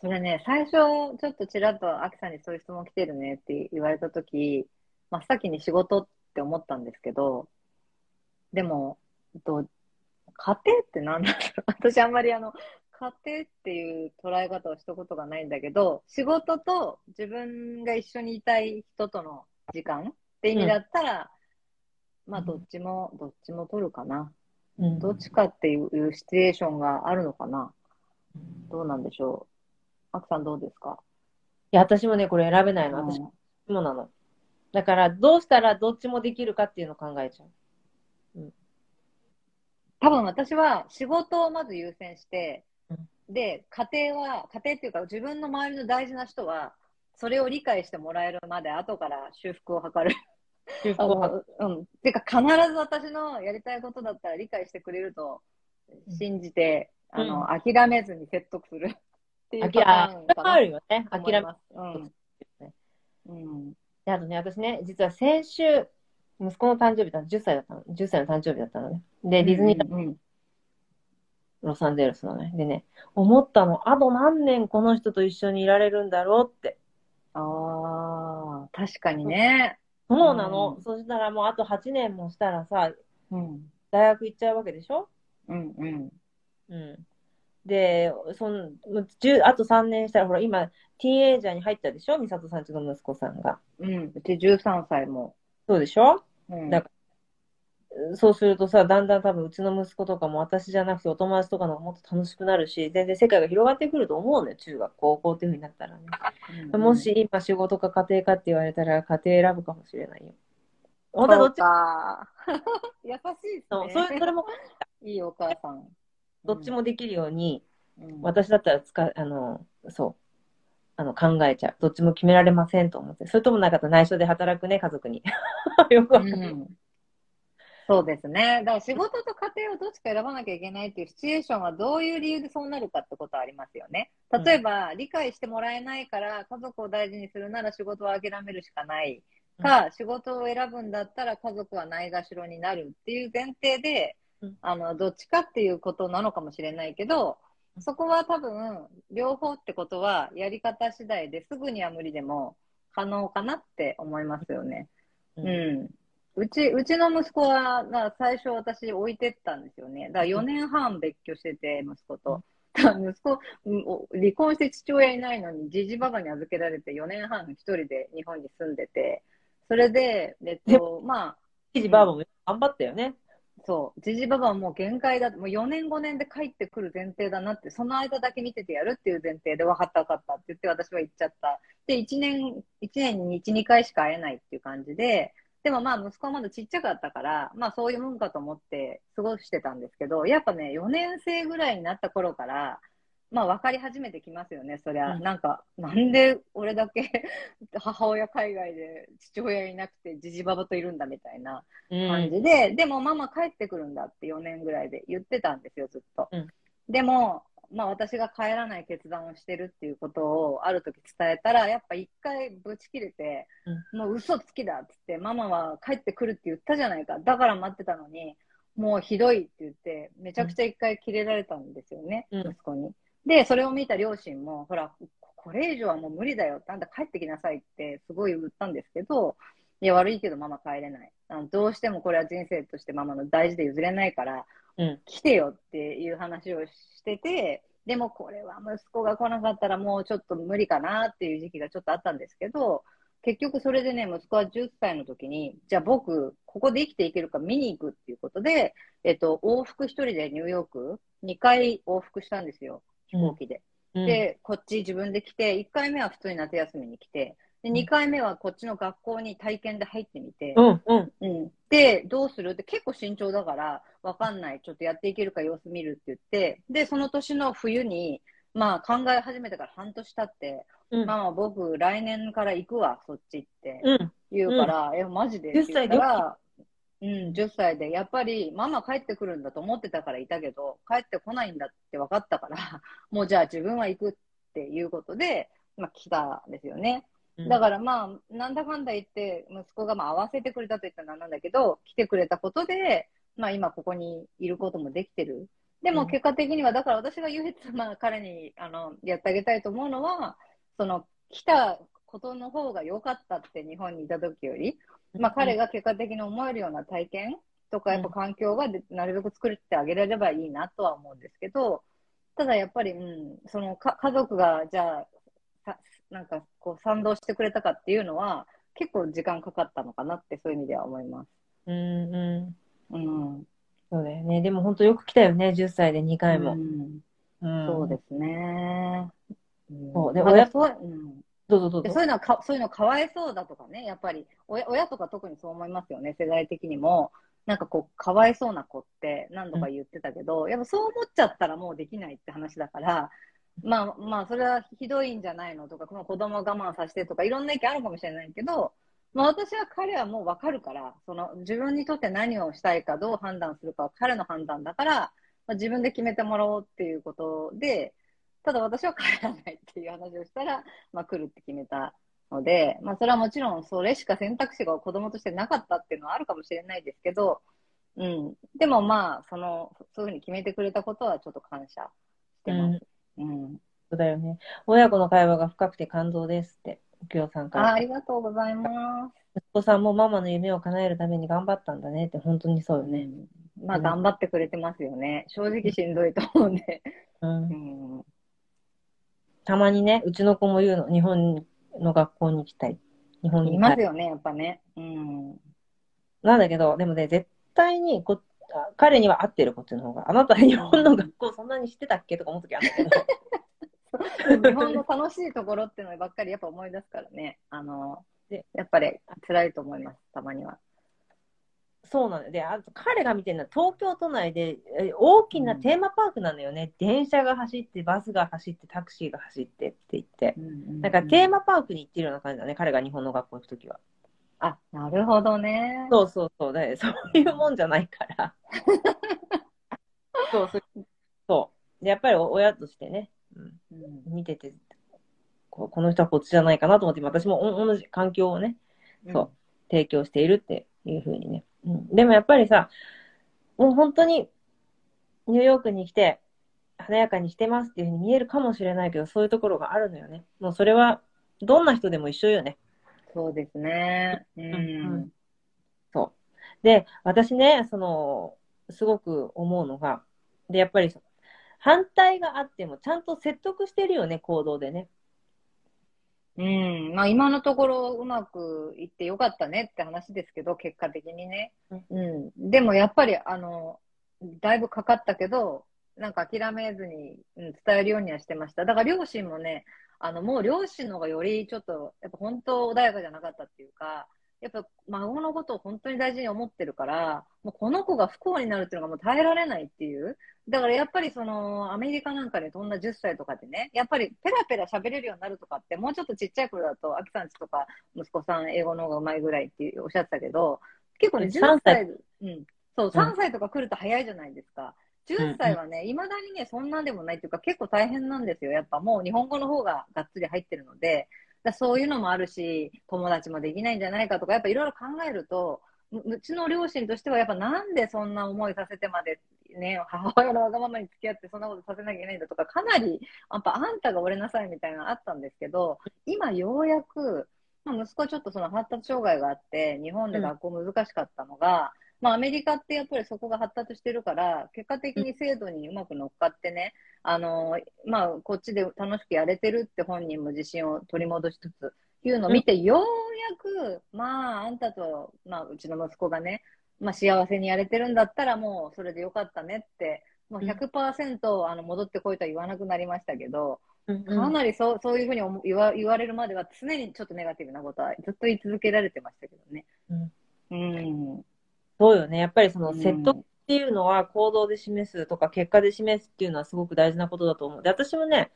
B: それね、最初、ちょっとちらっと、アキさんにそういう質問来てるねって言われたとき、真っ先に仕事って思ったんですけど、でも、どう家庭って何なんだろう？私あんまりあの、家庭っていう捉え方をしたことがないんだけど、仕事と自分が一緒にいたい人との時間って意味だったら、まあどっちも、どっちも取るかな。
C: うん
B: どっちかっていうシチュエーションがあるのかな。どうなんでしょう。アクさんどうですか？
C: や、私もね、これ選べないの。
B: うん
C: 私もなの。だから、どうしたらどっちもできるかっていうのを考えちゃう。
B: 多分私は仕事をまず優先して
C: うん、
B: で、家庭は、家庭っていうか自分の周りの大事な人は、それを理解してもらえるまで後から修復を図る。あ
C: 修復を
B: のうん。てか必ず私のやりたいことだったら理解してくれると信じて、
C: うん
B: あの、諦めずに説得するっていうパタ
C: あるよね。
B: と
C: 諦め。
B: うん。うん。
C: で、あとね、私ね、実は先週、息子の誕生日だった10歳だったの。10歳の誕生日だったのね。で、ディズニー
B: うんうん
C: ロサンゼルスのね。でね、思ったの、あと何年この人と一緒にいられるんだろうって。
B: ああ、確かにね。
C: そうなの。
B: うん
C: そしたらもうあと8年もしたらさ、
B: うん。
C: 大学行っちゃうわけでしょ？
B: うんうん。
C: うん。で、その、10あと3年したら、ほら、今、ティーンエイジャーに入ったでしょ？美里さんちの息子さんが。
B: うん。うち13歳も。
C: そうでしょ？
B: うん。
C: だそうするとさ、だんだん多分うちの息子とかも私じゃなくてお友達とかの方がもっと楽しくなるし、全然世界が広がってくると思うのよ。中学、高校っていうふうになったらね。
B: うん
C: もし今仕事か家庭かって言われたら家庭選ぶかもしれないよ。
B: そう
C: 本当はどっち
B: か。優しいです
C: も、
B: ね。
C: それそれも
B: いいお母さん。
C: どっちもできるように、
B: うん。
C: 私だったら使う、あの、そう、あの、考えちゃう。どっちも決められませんと思って。それともなかったら内緒で働くね、家族に。よくわかんない
B: うんそうですね。だから仕事と家庭をどっちか選ばなきゃいけないっていうシチュエーションはどういう理由でそうなるかってことはありますよね。例えば、理解してもらえないから家族を大事にするなら仕事を諦めるしかない。か、仕事を選ぶんだったら家族はないがしろになるっていう前提で、
C: うん。
B: あの、どっちかっていうことなのかもしれないけど、そこは多分、両方ってことはやり方次第ですぐには無理でも可能かなって思いますよね。
C: うん
B: うち、うちの息子は、な最初私置いてったんですよね。だから4年半別居してて、息子と。息子、離婚して父親いないのに、じじばばに預けられて4年半一人で日本に住んでて、それで、えっと、まあ、
C: 記事バーボンも頑張ったよね。
B: そう、じじばばはもう限界だ、もう4年5年で帰ってくる前提だなって、その間だけ見ててやるっていう前提で分かった分かったって言って私は言っちゃった。で、1年、一年に1、2回しか会えないっていう感じで、でもまあ息子はまだちっちゃかったから、まあそういうもんかと思って過ごしてたんですけど、やっぱね、4年生ぐらいになった頃から、まあ分かり始めてきますよね、そりゃ。
C: うん
B: なんか、なんで俺だけ 母親海外で父親いなくてじじばばといるんだみたいな。
C: うん。
B: 感じで、でもママ帰ってくるんだって4年ぐらいで言ってたんですよ、ずっと。
C: うん
B: でも、まあ私が帰らない決断をしてるっていうことをある時伝えたら、やっぱ一回ぶち切れて、もう嘘つきだっつって、ママは帰ってくるって言ったじゃないか。だから待ってたのに、もうひどいって言って、めちゃくちゃ一回切れられたんですよね、
C: うん
B: 息子に。で、それを見た両親も、ほら、これ以上はもう無理だよって、あんた帰ってきなさいってすごい言ったんですけど、いや、悪いけどママ帰れない。あのどうしてもこれは人生としてママの大事で譲れないから、
C: うん。
B: 来てよっていう話をしてて、でもこれは息子が来なかったらもうちょっと無理かなっていう時期がちょっとあったんですけど、結局それでね、息子は10歳の時に、じゃあ僕、ここで生きていけるか見に行くっていうことで、えっと、往復一人でニューヨーク、2回往復したんですよ、飛行機で。
C: うん、
B: で、こっち自分で来て、1回目は普通に夏休みに来て、で2回目はこっちの学校に体験で入ってみて、
C: うん、うん。
B: うん。で、どうするって結構慎重だから、わかんない。ちょっとやっていけるか様子見るって言って、で、その年の冬に、まあ考え始めてから半年経って、
C: うん
B: ママ僕来年から行くわ、そっちって
C: うん。
B: 言うから、え、マジで？って言ったら、うん、10歳で、やっぱりママ帰ってくるんだと思ってたからいたけど、帰ってこないんだって分かったから、もうじゃあ自分は行くっていうことで、まあ来たんですよね。だからまあ、なんだかんだ言って、息子がまあ合わせてくれたと言ったらなんだけど、来てくれたことで、まあ今ここにいることもできてる。で
C: うん
B: も結果的には、だから私が唯一まあ彼にあのやってあげたいと思うのは、その来たことの方が良かったって日本にいた時より、まあ彼が結果的に思えるような体験とかやっぱ環境がでなるべく作ってあげられればいいなとは思うんですけど、ただやっぱり、うん、そのか家族がじゃあ、さなんかこう賛同してくれたかっていうのは結構時間かかったのかなってそういう意味では思います。
C: うん、うん。
B: うん。
C: そうだよね。でも本当よく来たよね、10歳で2回も。
B: うん
C: うん
B: そうですね。うん
C: そうで親
B: そう、うん。
C: どうぞどうぞ。
B: でそういうのはか、そういうのかわいそうだとかね、やっぱり親、親とか特にそう思いますよね、世代的にも。なんかこう、かわいそうな子って何度か言ってたけど、やっぱそう思っちゃったらもうできないって話だから、まあまあ、それはひどいんじゃないのとか、この子供を我慢させてとか、いろんな意見あるかもしれないけど、まあ私は彼はもうわかるから、その自分にとって何をしたいか、どう判断するかは彼の判断だから、まあ、自分で決めてもらおうっていうことで、ただ私は帰らないっていう話をしたら、まあ来るって決めたので、まあそれはもちろんそれしか選択肢が子供としてなかったっていうのはあるかもしれないですけど、うん。でもまあ、その、そういうふうに決めてくれたことはちょっと感謝してます。うん。
C: そうだよね。親子の会話が深くて感動ですって、きよさんか
B: あ
C: ら。
B: ありがとうございます。
C: 息子さんもママの夢を叶えるために頑張ったんだねって、本当にそうよね。
B: まあ、頑張ってくれてますよね。正直しんどいと思うんで。
C: うん
B: う。ん。
C: たまにね、うちの子も言うの、日本の学校に行きたい。日本に
B: い
C: 行きたい。
B: ますよね、やっぱね。うん。
C: なんだけど、でもね、絶対にこあ彼には合ってるこっちの方が。あなた日本の学校そんなに知ってたっけ？とか思うときあるんだけど。
B: 日本の楽しいところっていうのばっかりやっぱ思い出すからね。あの
C: で、
B: やっぱり辛いと思います、たまには。
C: そうなのよ。で、あと彼が見てるのは東京都内でえ大きなテーマパークなのよね。電車が走って、バスが走って、タクシーが走ってって言って。なんかテーマパークに行ってるような感じだね。彼が日本の学校行くときは。
B: あ、なるほどね。
C: そうそうそう。だそういうもんじゃないから。そうそう。そう。で、やっぱり親としてね、ててこの人はこっちじゃないかなと思って、私もお同じ環境をね、そう、提供しているっていうふうにね。うん、でもやっぱりさ、もう本当にニューヨークに来て、華やかにしてますっていうふうに見えるかもしれないけど、そういうところがあるのよね。もうそれは、どんな人でも一緒よね。
B: そうですね。うん。
C: うんそう。で、私ね、その、すごく思うのが、で、やっぱりそ反対があっても、ちゃんと説得してるよね、行動でね。
B: うん。まあ今のところうまくいってよかったねって話ですけど、結果的にね。うん。でもやっぱり、あの、だいぶかかったけど、なんか諦めずに、うん、伝えるようにはしてました。だから両親もね、あの、もう両親の方がよりちょっと、やっぱ本当穏やかじゃなかったっていうか、やっぱ孫のことを本当に大事に思ってるから、もうこの子が不幸になるっていうのがもう耐えられないっていう。だからやっぱりその、アメリカなんかでそんな10歳とかでね、やっぱりペラペラ喋れるようになるとかって、もうちょっとちっちゃい頃だと、アキさんちとか息子さん英語の方がうまいぐらいっておっしゃってたけど、結構ね、
C: 3
B: 10
C: 歳
B: 歳、うん。そう、3歳とか来ると早いじゃないですか。10歳はね、未だにね、そんなんでもないっていうか、結構大変なんですよ。やっぱもう日本語の方ががっつり入ってるので、だそういうのもあるし、友達もできないんじゃないかとか、やっぱいろいろ考えると、うちの両親としては、やっぱなんでそんな思いさせてまで、ね、母親のわがままに付き合ってそんなことさせなきゃいけないんだとか、かなり、やっぱあんたが折れなさいみたいなのあったんですけど、今ようやく、まあ、息子はちょっとその発達障害があって、日本で学校難しかったのが、まあアメリカってやっぱりそこが発達してるから、結果的に制度にうまく乗っかってね、あの、まあこっちで楽しくやれてるって本人も自信を取り戻しつつ、いうのを見て、ようやく、まああんたと、まあうちの息子がね、まあ幸せにやれてるんだったらもうそれでよかったねって、もう100%あの戻ってこいとは言わなくなりましたけど、
C: うん
B: かなりそうそういうふうに思言わ言われるまでは常にちょっとネガティブなことはずっと言い続けられてましたけどね。うん。
C: そうよね。やっぱりその
B: うん
C: 説得っていうのは行動で示すとか結果で示すっていうのはすごく大事なことだと思う。で、私もね、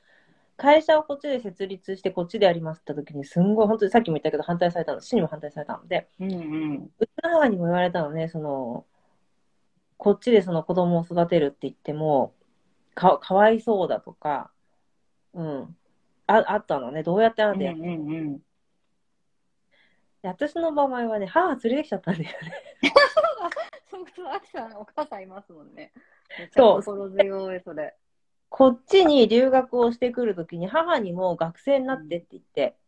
C: 会社をこっちで設立してこっちでやりますって時にすんごい本当にさっきも言ったけど反対されたの、市にも反対されたので、
B: うんうん。
C: うちの母にも言われたのね、その、こっちでその子供を育てるって言っても、か、かわいそうだとか、うん。あ、あったのね。どうやってあなたやっ
B: うんうんうん。
C: で私の場合はね、母連れてきちゃったんだよね。
B: そうそう、あきさん、お母さんいますもんね。
C: そう
B: 心強い、それ。
C: こっちに留学をしてくるときに母にも学生になってって言って、
B: うん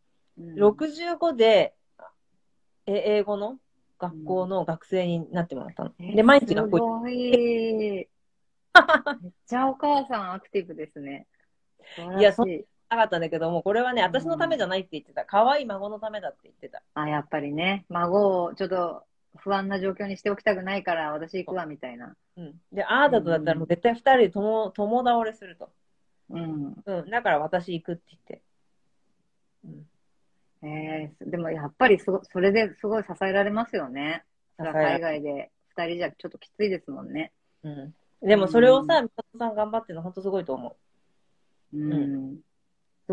C: 65で、え英語の学校の学生になってもらったの。
B: え
C: で、毎日学校
B: す
C: 行っ
B: ごい。めっちゃお母さんアクティブですね。素晴らし
C: いやそなかったんだけども、これはね、私のためじゃないって言ってた。可愛い孫のためだって言ってた。
B: あ、やっぱりね、孫をちょっと不安な状況にしておきたくないから、私行くわ、みたいな。
C: うん。で、あなたとだったらもう絶対二人で共共倒れすると。
B: うん。
C: うん。だから私行くって言って。うん。
B: えー、でもやっぱりそそれですごい支えられますよね。海外で2人じゃちょっときついですもんね。
C: うん。でもそれをさ、美里さん頑張ってるの本当すごいと思う。
B: うん。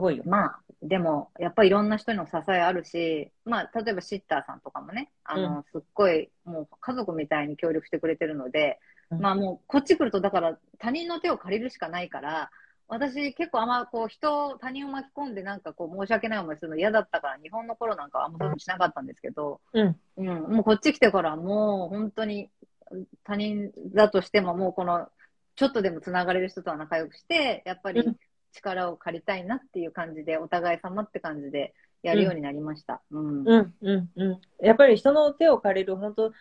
C: すごいよ。
B: まあ、でも、やっぱりいろんな人の支えあるし、まあ、例えばシッターさんとかもね、あの、すっごい、もう家族みたいに協力してくれてるので、
C: うん
B: まあもう、こっち来ると、だから他人の手を借りるしかないから、私結構あんまこう人、他人を巻き込んでなんかこう申し訳ない思いするの嫌だったから、日本の頃なんかはあんまそしなかったんですけど、
C: うん。
B: うん、もうこっち来てからもう本当に他人だとしてももうこのちょっとでもつながれる人とは仲良くして、やっぱり
C: うん
B: 力を借りたいなっていう感じで、お互い様って感じでやるようになりました。うん。
C: うん、うん、うん。やっぱり人の手を借りる、本当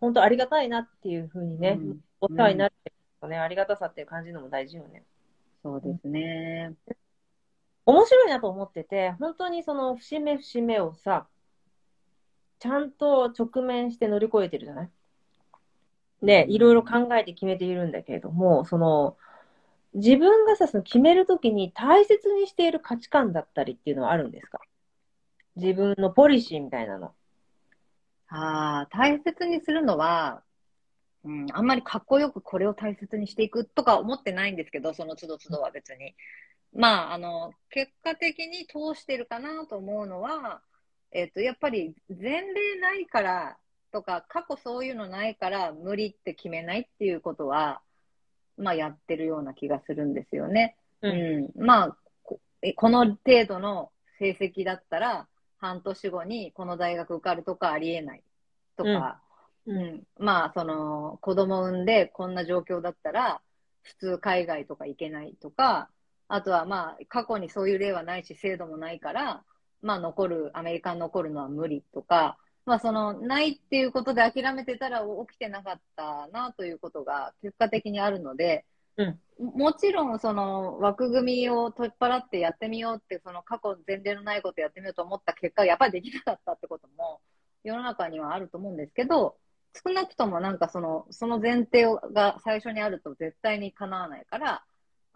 C: 本当ありがたいなっていうふうにね、
B: うん
C: お世話になるとね、ありがたさっていう感じのも大事よね。
B: そうですね。
C: 面白いなと思ってて、本当にその節目節目をさ、ちゃんと直面して乗り越えてるじゃない？で、いろいろ考えて決めているんだけれども、その、自分がさ、その決めるときに大切にしている価値観だったりっていうのはあるんですか？自分のポリシーみたいなの。
B: ああ、大切にするのは、うん、あんまりかっこよくこれを大切にしていくとか思ってないんですけど、その都度都度は別に。まあ、あの、結果的に通してるかなと思うのは、えっと、やっぱり前例ないからとか、過去そういうのないから無理って決めないっていうことは、まあ、やってるような気がするんですよね。
C: う
B: うん。まあ、こえこの程度の成績だったら、半年後にこの大学受かるとかありえない。とか、
C: うん。
B: うん。まあ、その、子供産んでこんな状況だったら、普通海外とか行けないとか、あとはまあ、過去にそういう例はないし、制度もないから、まあ、残る、アメリカに残るのは無理とか、まあ、その、ないっていうことで諦めてたら起きてなかったなということが結果的にあるので、
C: うん
B: ももちろん、その枠組みを取っ払ってやってみようって、その過去前例のないことやってみようと思った結果、やっぱりできなかったってことも世の中にはあると思うんですけど、少なくともなんかその、その前提が最初にあると絶対に叶わないから、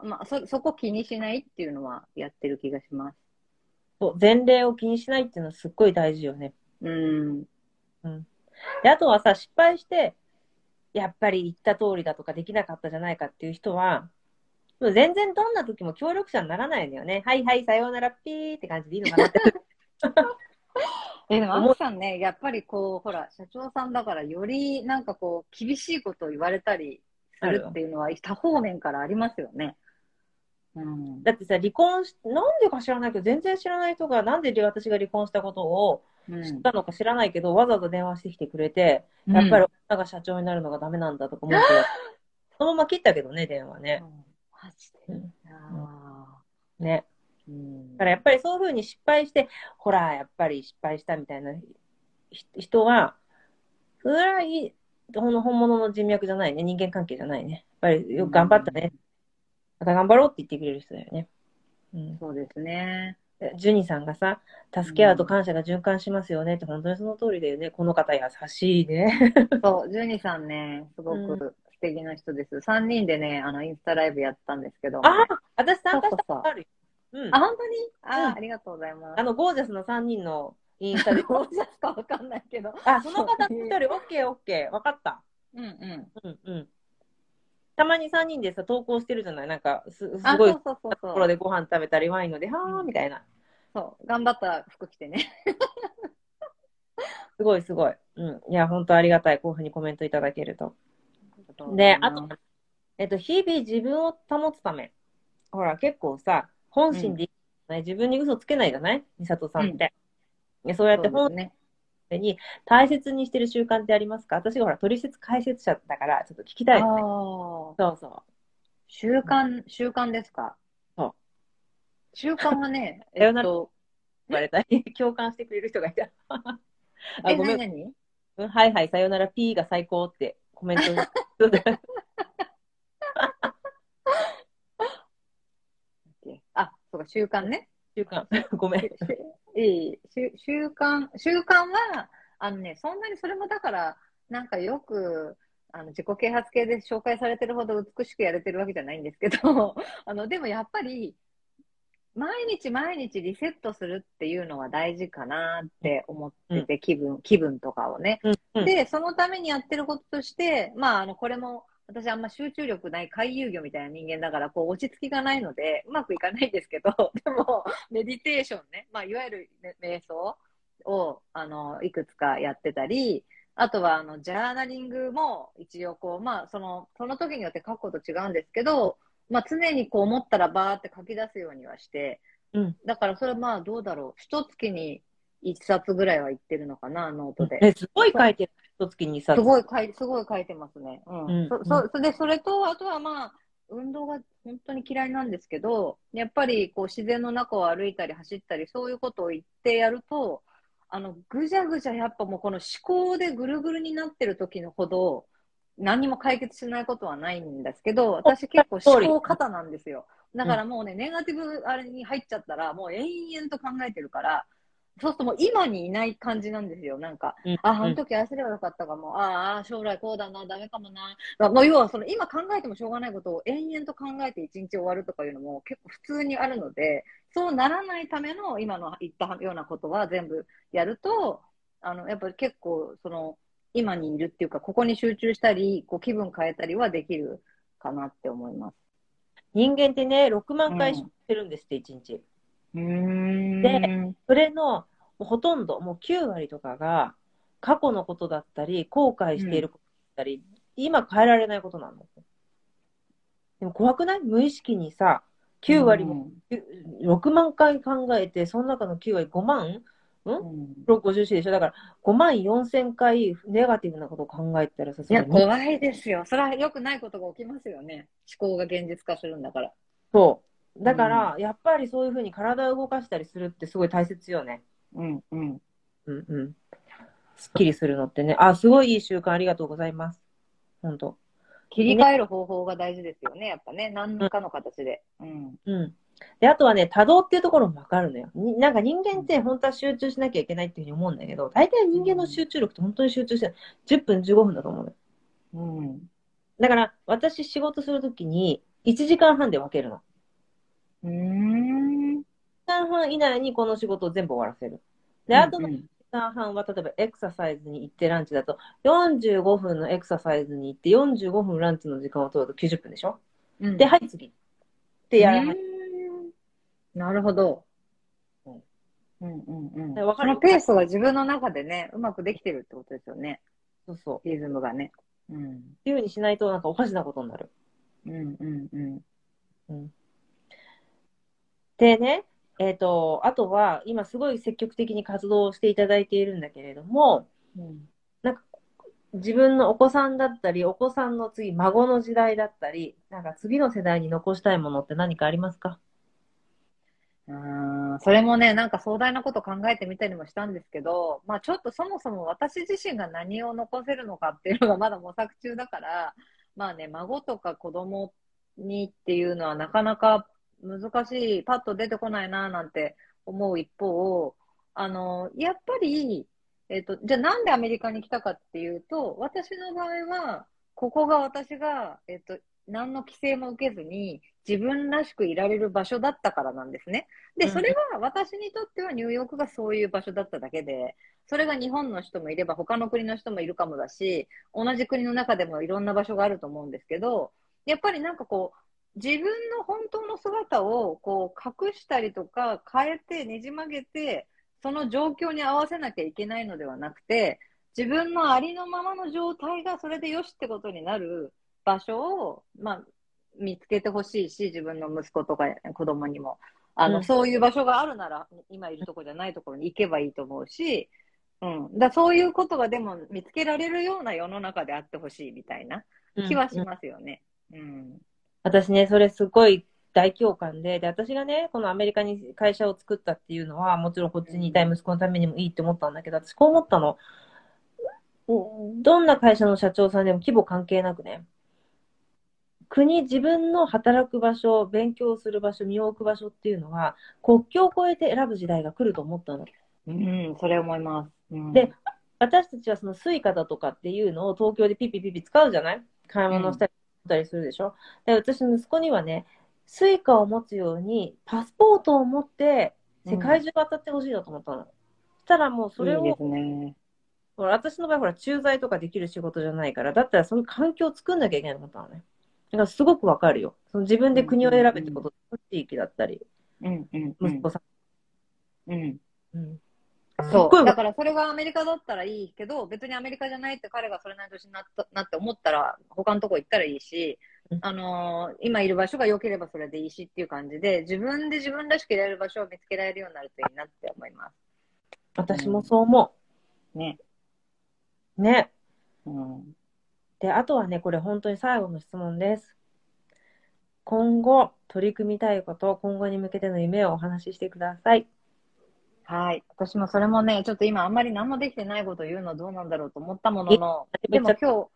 B: まあ、そ、そこ気にしないっていうのはやってる気がします。
C: そう前例を気にしないっていうのはすっごい大事よね。
B: うん。
C: で、あとはさ、失敗して、やっぱり言った通りだとかできなかったじゃないかっていう人は、全然どんな時も協力者にならないのよね。はいはい、さようなら、ピーって感じでいいのかなって。
B: え、でも、
C: 思
B: アキさんね、やっぱりこう、ほら、社長さんだから、よりなんかこう、厳しいことを言われたりするっていうのは、多方面からありますよね。うん。
C: だってさ、離婚し、なんでか知らないけど、全然知らない人が、なんで私が離婚したことを
B: うん
C: 知ったのか知らないけど、わざわざ電話してきてくれて、
B: うん
C: やっぱり女が社長になるのがダメなんだとか思って、そのまま切ったけどね、電話ね。
B: マジで。
C: ね。
B: ーうん
C: だからやっぱりそういうふうに失敗して、ほら、やっぱり失敗したみたいなひ人は、それはいほんの本物の人脈じゃないね。人間関係じゃないね。やっぱりよく頑張ったね。また頑張ろうって言ってくれる人だよね。うん。
B: そうですね。
C: ジュニさんがさ、助け合うと感謝が循環しますよねって、本当にその通りだよね。この方優しいね。
B: そう、ジュニさんね、すご
C: う
B: く素敵な人です。3人でね、あの、インスタライブやったんですけど。
C: ああ、私参加したことあるよ。うん。
B: あ、本当に？あー、
C: うん
B: ありがとうございます。
C: あの、ゴージャスな3人のインスタで。
B: どうですかわかんないけど。
C: あ、その方一人、オッケーオッケー。わかった。
B: うんうん。
C: うんうん。たまに3人でさ、投稿してるじゃない？なんか、すす
B: あ、
C: ごい。ところでご飯食べたり、ワインので、はーみたいな。
B: そう、頑張った服着てね。
C: すごいすごい。うん。いや、本当ありがたい。こういうふうにコメントいただけると。で、あと、えっと、日々自分を保つため。ほら、結構さ、本心で、ね自分に嘘つけないじゃない？美里さんって。でそうやって本
B: ね。
C: 心に大切にしてる習慣ってありますか？私がほら、取説解説者だから、ちょっと聞きたいのね。
B: ああ。
C: そうそう。
B: 習慣、習慣ですか？
C: そう。
B: 習慣はね、
C: さよなら
B: えっと、
C: 言われたり、共感してくれる人がいた。あ、
B: え、
C: ごめん。
B: 何？何
C: うんはいはい、さよなら P が最高ってコメント。
B: あ、そうか、習慣ね。
C: 習慣。ごめん。
B: いい習習慣、習慣は、あのね、そんなにそれもだから、なんかよく、あの自己啓発系で紹介されてるほど美しくやれてるわけじゃないんですけど、あの、でもやっぱり、毎日毎日リセットするっていうのは大事かなって思ってて、気分、気分とかをね。
C: うん、
B: で、そのためにやってることとして、まあ、あの、これも、私あんま集中力ない回遊魚みたいな人間だから、こう、落ち着きがないので、うまくいかないんですけど、でも、メディテーションね、まあ、いわゆる、ね、瞑想を、あの、いくつかやってたり、あとは、あの、ジャーナリングも、一応こう、まあ、その、その時によって書くこと違うんですけど、まあ、常にこう思ったらバーって書き出すようにはして、
C: うん。
B: だからそれまあどうだろう。一月に一冊ぐらいは言ってるのかな、ノートで。
C: え、すごい書いてる。一月にさ。
B: すごい書い、すごい書いてますね。うん。
C: うん
B: そ、そ、で、それと、あとはまあ、運動が本当に嫌いなんですけど、やっぱりこう自然の中を歩いたり走ったり、そういうことを言ってやると、あの、ぐじゃぐじゃやっぱもうこの思考でぐるぐるになってる時のほど、何にも解決しないことはないんですけど、私結構思考型なんですよ。だからもうね、ネガティブあれに入っちゃったら、もう延々と考えてるから、そうするともう今にいない感じなんですよ。なんか、
C: うん
B: あ、あの時ああすればよかったかも。ああ、将来こうだな、ダメかもな。まあもう要はその今考えてもしょうがないことを延々と考えて一日終わるとかいうのも結構普通にあるので、そうならないための今の言ったようなことは全部やると、あの、やっぱり結構その今にいるっていうか、ここに集中したり、こう気分変えたりはできるかなって思います。
C: 人間ってね、6万回してるんですって、1日。
B: うーん
C: でそれのもうほとんど、もう9割とかが、過去のことだったり、後悔していることだったり、今変えられないことなの。でも怖くない？無意識にさ、9割も、6万回考えて、その中の9割5万？
B: うん、
C: ?654 でしょ？だから5万4千回ネガティブなことを考えたらさ、
B: いや、怖いですよ。それは良くないことが起きますよね。思考が現実化するんだから。
C: そう。だから、やっぱりそういうふうに体を動かしたりするってすごい大切よね。
B: うん、うん。
C: うんうん。すっきりするのってね。あ、すごいいい習慣ありがとうございます。本当。
B: 切り替える方法が大事ですよね。やっぱね。何かの形で。うん。
C: うん。で、あとはね、多動っていうところもわかるのよ。になんか人間って本当は集中しなきゃいけないっていうふうに思うんだけど、大体人間の集中力って本当に集中して10分15分だと思うのよ。
B: うん。
C: だから、私仕事するときに1時間半で分けるの。
B: うーん。
C: 1時間半以内にこの仕事を全部終わらせる。で、あとの1
B: うん
C: 時間半は、例えばエクササイズに行ってランチだと、45分のエクササイズに行って45分ランチの時間を取ると90分でしょ？
B: うん
C: で、はい、次。ってやらない。
B: なるほど。
C: うん
B: うんうんうん。
C: でわかる
B: そのペースが自分の中でね、うまくできてるってことですよね。
C: そうそう。
B: リズムがね。うん。
C: っていうふうにしないと、なんかおかしなことになる。
B: うんうんうん。
C: でね、えっ、と、あとは、今すごい積極的に活動をしていただいているんだけれども、
B: うん。
C: なんか、自分のお子さんだったり、お子さんの次、孫の時代だったり、なんか次の世代に残したいものって何かありますか？
B: うーんそれもね、なんか壮大なこと考えてみたりもしたんですけど、まあちょっとそもそも私自身が何を残せるのかっていうのが まだ模索中だから、まあね、孫とか子供にっていうのはなかなか難しい、パッと出てこないななんて思う一方、あの、やっぱり、えっと、じゃあなんでアメリカに来たかっていうと、私の場合は、ここが私が、えっと、何の規制も受けずに自分らしくいられる場所だったからなんですね。で、
C: うん
B: それは私にとってはニューヨークがそういう場所だっただけで、それが日本の人もいれば他の国の人もいるかもだし、同じ国の中でもいろんな場所があると思うんですけど、やっぱりなんかこう、自分の本当の姿をこう隠したりとか変えてねじ曲げて、その状況に合わせなきゃいけないのではなくて、自分のありのままの状態がそれでよしってことになる場所を、まあ、見つけてほしいし、自分の息子とか子供にも。あの、
C: うん
B: そういう場所があるなら、今いるところじゃないところに行けばいいと思うし、うん。だそういうことがでも見つけられるような世の中であってほしいみたいな気はし
C: うん
B: ますよね。うん。
C: 私ね、それすごい大共感で、で、私がね、このアメリカに会社を作ったっていうのは、もちろんこっちにいたい息子のためにもいいって思ったんだけど、私こう思ったの。うんどんな会社の社長さんでも規模関係なくね、国、自分の働く場所、勉強する場所、身を置く場所っていうのは、国境を越えて選ぶ時代が来ると思ったの。
B: うん、それ思います。うん、
C: で、私たちはそのスイカだとかっていうのを東京でピピピピ使うじゃない？買い物したりしたりするでしょ？で、私の息子にはね、スイカを持つように、パスポートを持って、世界中渡ってほしいなと思ったの。そしたらもうそれを、
B: ね。
C: ほら、私の場合、ほら、駐在とかできる仕事じゃないから、だったらその環境を作んなきゃいけないと思ったのね。だからすごくわかるよ。その自分で国を選べってこと、地域だったり、
B: うんうんうん
C: 息子さ
B: うん。
C: ん。うん。
B: そう。だからそれがアメリカだったらいいけど、別にアメリカじゃないって彼がそれなりの年になったなって思ったら、他のとこ行ったらいいし
C: うん、
B: あのー今いる場所が良ければそれでいいしっていう感じで、自分で自分らしくいられる場所を見つけられるようになるといいなって思います。
C: 私もそう思
B: ね。
C: う。ね。
B: うん。
C: で、あとはね、これ本当に最後の質問です。今後、取り組みたいこと、今後に向けての夢をお話ししてください。
B: はい。私もそれもね、ちょっと今あんまり何もできてないことを言うのはどうなんだろうと思ったものの、
C: え
B: でも今日考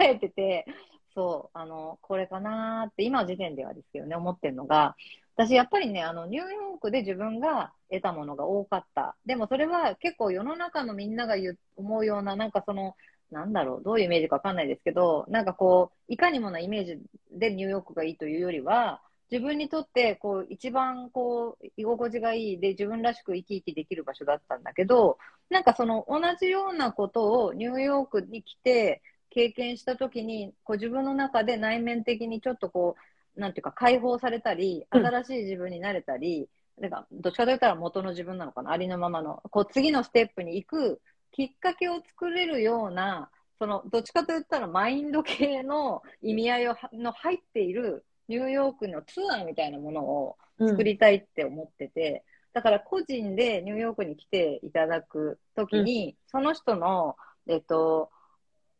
B: えてて、そう、あの、これかなーって今時点ではですけどね、思ってるのが、私やっぱりね、あの、ニューヨークで自分が得たものが多かった。でもそれは結構世の中のみんなが言う思うような、なんかその、なんだろう、どういうイメージかわかんないですけど、なんかこう、いかにもなイメージでニューヨークがいいというよりは、自分にとって、こう、一番、こう、居心地がいいで、自分らしく生き生きできる場所だったんだけど、なんかその、同じようなことをニューヨークに来て、経験したときに、こう、自分の中で内面的にちょっとこう、なんていうか、解放されたり、
C: うん。
B: 新しい自分になれたり、なんか、どっちかと言ったら元の自分なのかな、ありのままの、こう、次のステップに行くきっかけを作れるような、その、どっちかと言ったらマインド系の意味合いをはの入っているニューヨークのツアーみたいなものを作りたいって思ってて、だから個人でニューヨークに来ていただくときに、その人の、えっと、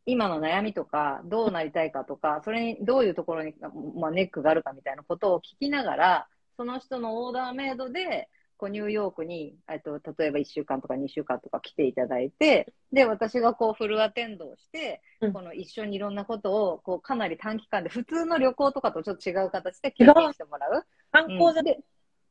B: 今の悩みとか、どうなりたいかとか、それにどういうところに、まあ、ネックがあるかみたいなことを聞きながら、その人のオーダーメイドで、こうニューヨークに、えっと、例えば1週間とか2週間とか来ていただいて、で、私がこうフルアテンドをして、
C: うん。
B: この一緒にいろんなことを、こうかなり短期間で、普通の旅行とかとちょっと違う形で経験してもらう。
C: 観光じゃ
B: うん。で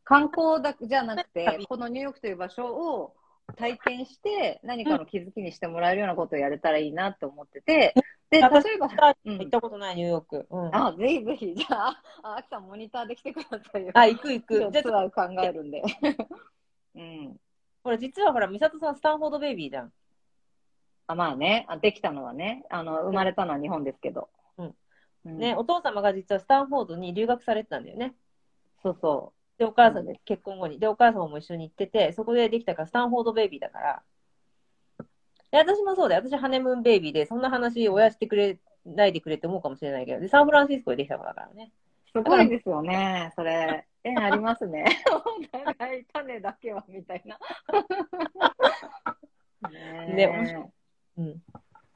B: 観光だじゃなくて
C: 旅、
B: このニューヨークという場所を体験して、何かの気づきにしてもらえるようなことをやれたらいいなって思ってて、で、例
C: 私
B: えば、うん
C: 行ったことないニューヨーク。うん、
B: あ、ぜひぜひ、じゃあ、あ、あきさんモニターで来てくださいよ。
C: あ、行く行く。じゃあ
B: ツアー考えるんで。うん。
C: ほら、実はほら、美里さんスタンフォードベイビーじゃん。
B: あまあねあ、できたのはね、あの、生まれたのは日本ですけど。
C: うん
B: うん。
C: ね、お父様が実はスタンフォードに留学されてたんだよね。
B: そうそ
C: で、お母さ
B: うんん
C: で結婚後に。で、お母様も一緒に行ってて、そこでできたからスタンフォードベイビーだから。で、私もそうだよ。私ハネムーンベイビーで、そんな話親してくれないでくれって思うかもしれないけど、で、サンフランシスコでできたからだからね。
B: う。すごいですよね、それ。縁ありますね。お互い種だけは、みたいな。
C: ね面白うん。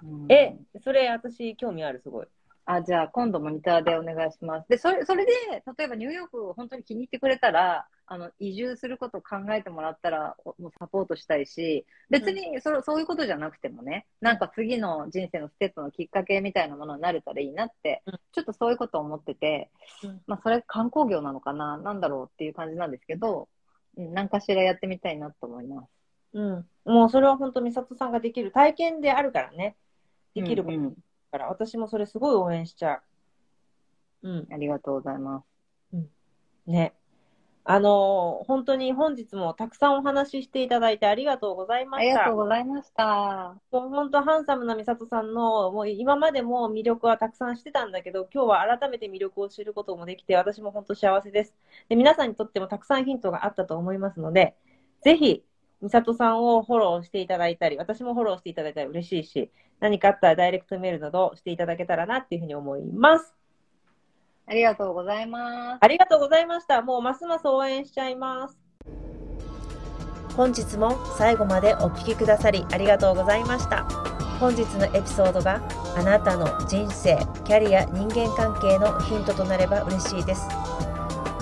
B: うん
C: え、それ私興味ある、すごい。
B: あ、じゃあ今度モニターでお願いします。で、それ、それで、例えばニューヨークを本当に気に入ってくれたら、あの、移住することを考えてもらったら、おもうサポートしたいし、別にそ,、そういうことじゃなくてもね、なんか次の人生のステップのきっかけみたいなものになれたらいいなって、
C: うん
B: ちょっとそういうことを思ってて、
C: うん
B: まあ、それ観光業なのかななんだろうっていう感じなんですけど、うん、何かしらやってみたいなと思います。
C: うん。もうそれは本当美里さんができる体験であるからね。できること
B: うんうん
C: から、私もそれすごい応援しちゃう。うん。
B: ありがとうございます。
C: ね。あのー本当に本日もたくさんお話ししていただいてありがとうございました
B: ありがとう。ございました。
C: もう本当ハンサムな美里さんの、もう今までも魅力はたくさんしてたんだけど、今日は改めて魅力を知ることもできて、私も本当幸せです。で、皆さんにとってもたくさんヒントがあったと思いますので、ぜひ、美里さんをフォローしていただいたり、私もフォローしていただいたら嬉しいし、何かあったらダイレクトメールなどしていただけたらなっていうふうに思います。
B: ありがとうございます。
C: ありがとうございました。もうますます応援しちゃいます。本日も最後までお聞きくださりありがとうございました。本日のエピソードがあなたの人生、キャリア、人間関係のヒントとなれば嬉しいです。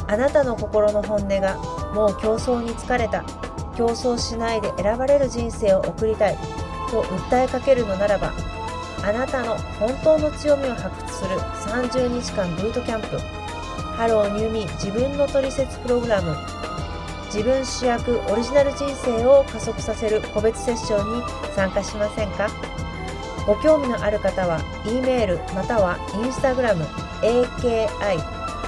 C: あなたの心の本音がもう競争に疲れた、競争しないで選ばれる人生を送りたいと訴えかけるのならば、あなたの本当の強みを発掘する30日間ブートキャンプ、 Hello New Me 自分のトリセツプログラム、自分主役オリジナル人生を加速させる個別セッションに参加しませんか？ご興味のある方は、E メールまたは Instagram aki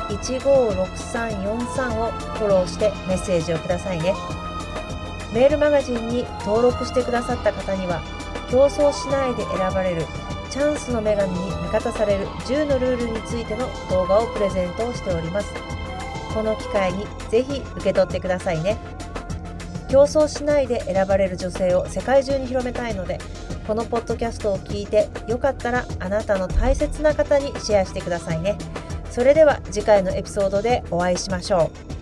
A: 156343をフォローしてメッセージをくださいね。メールマガジンに登録してくださった方には競争しないで選ばれるチャンスの女神に味方される10のルールについての動画をプレゼントをしております。この機会にぜひ受け取ってくださいね。競争しないで選ばれる女性を世界中に広めたいのでこのポッドキャストを聞いてよかったらあなたの大切な方にシェアしてくださいね。それでは次回のエピソードでお会いしましょう。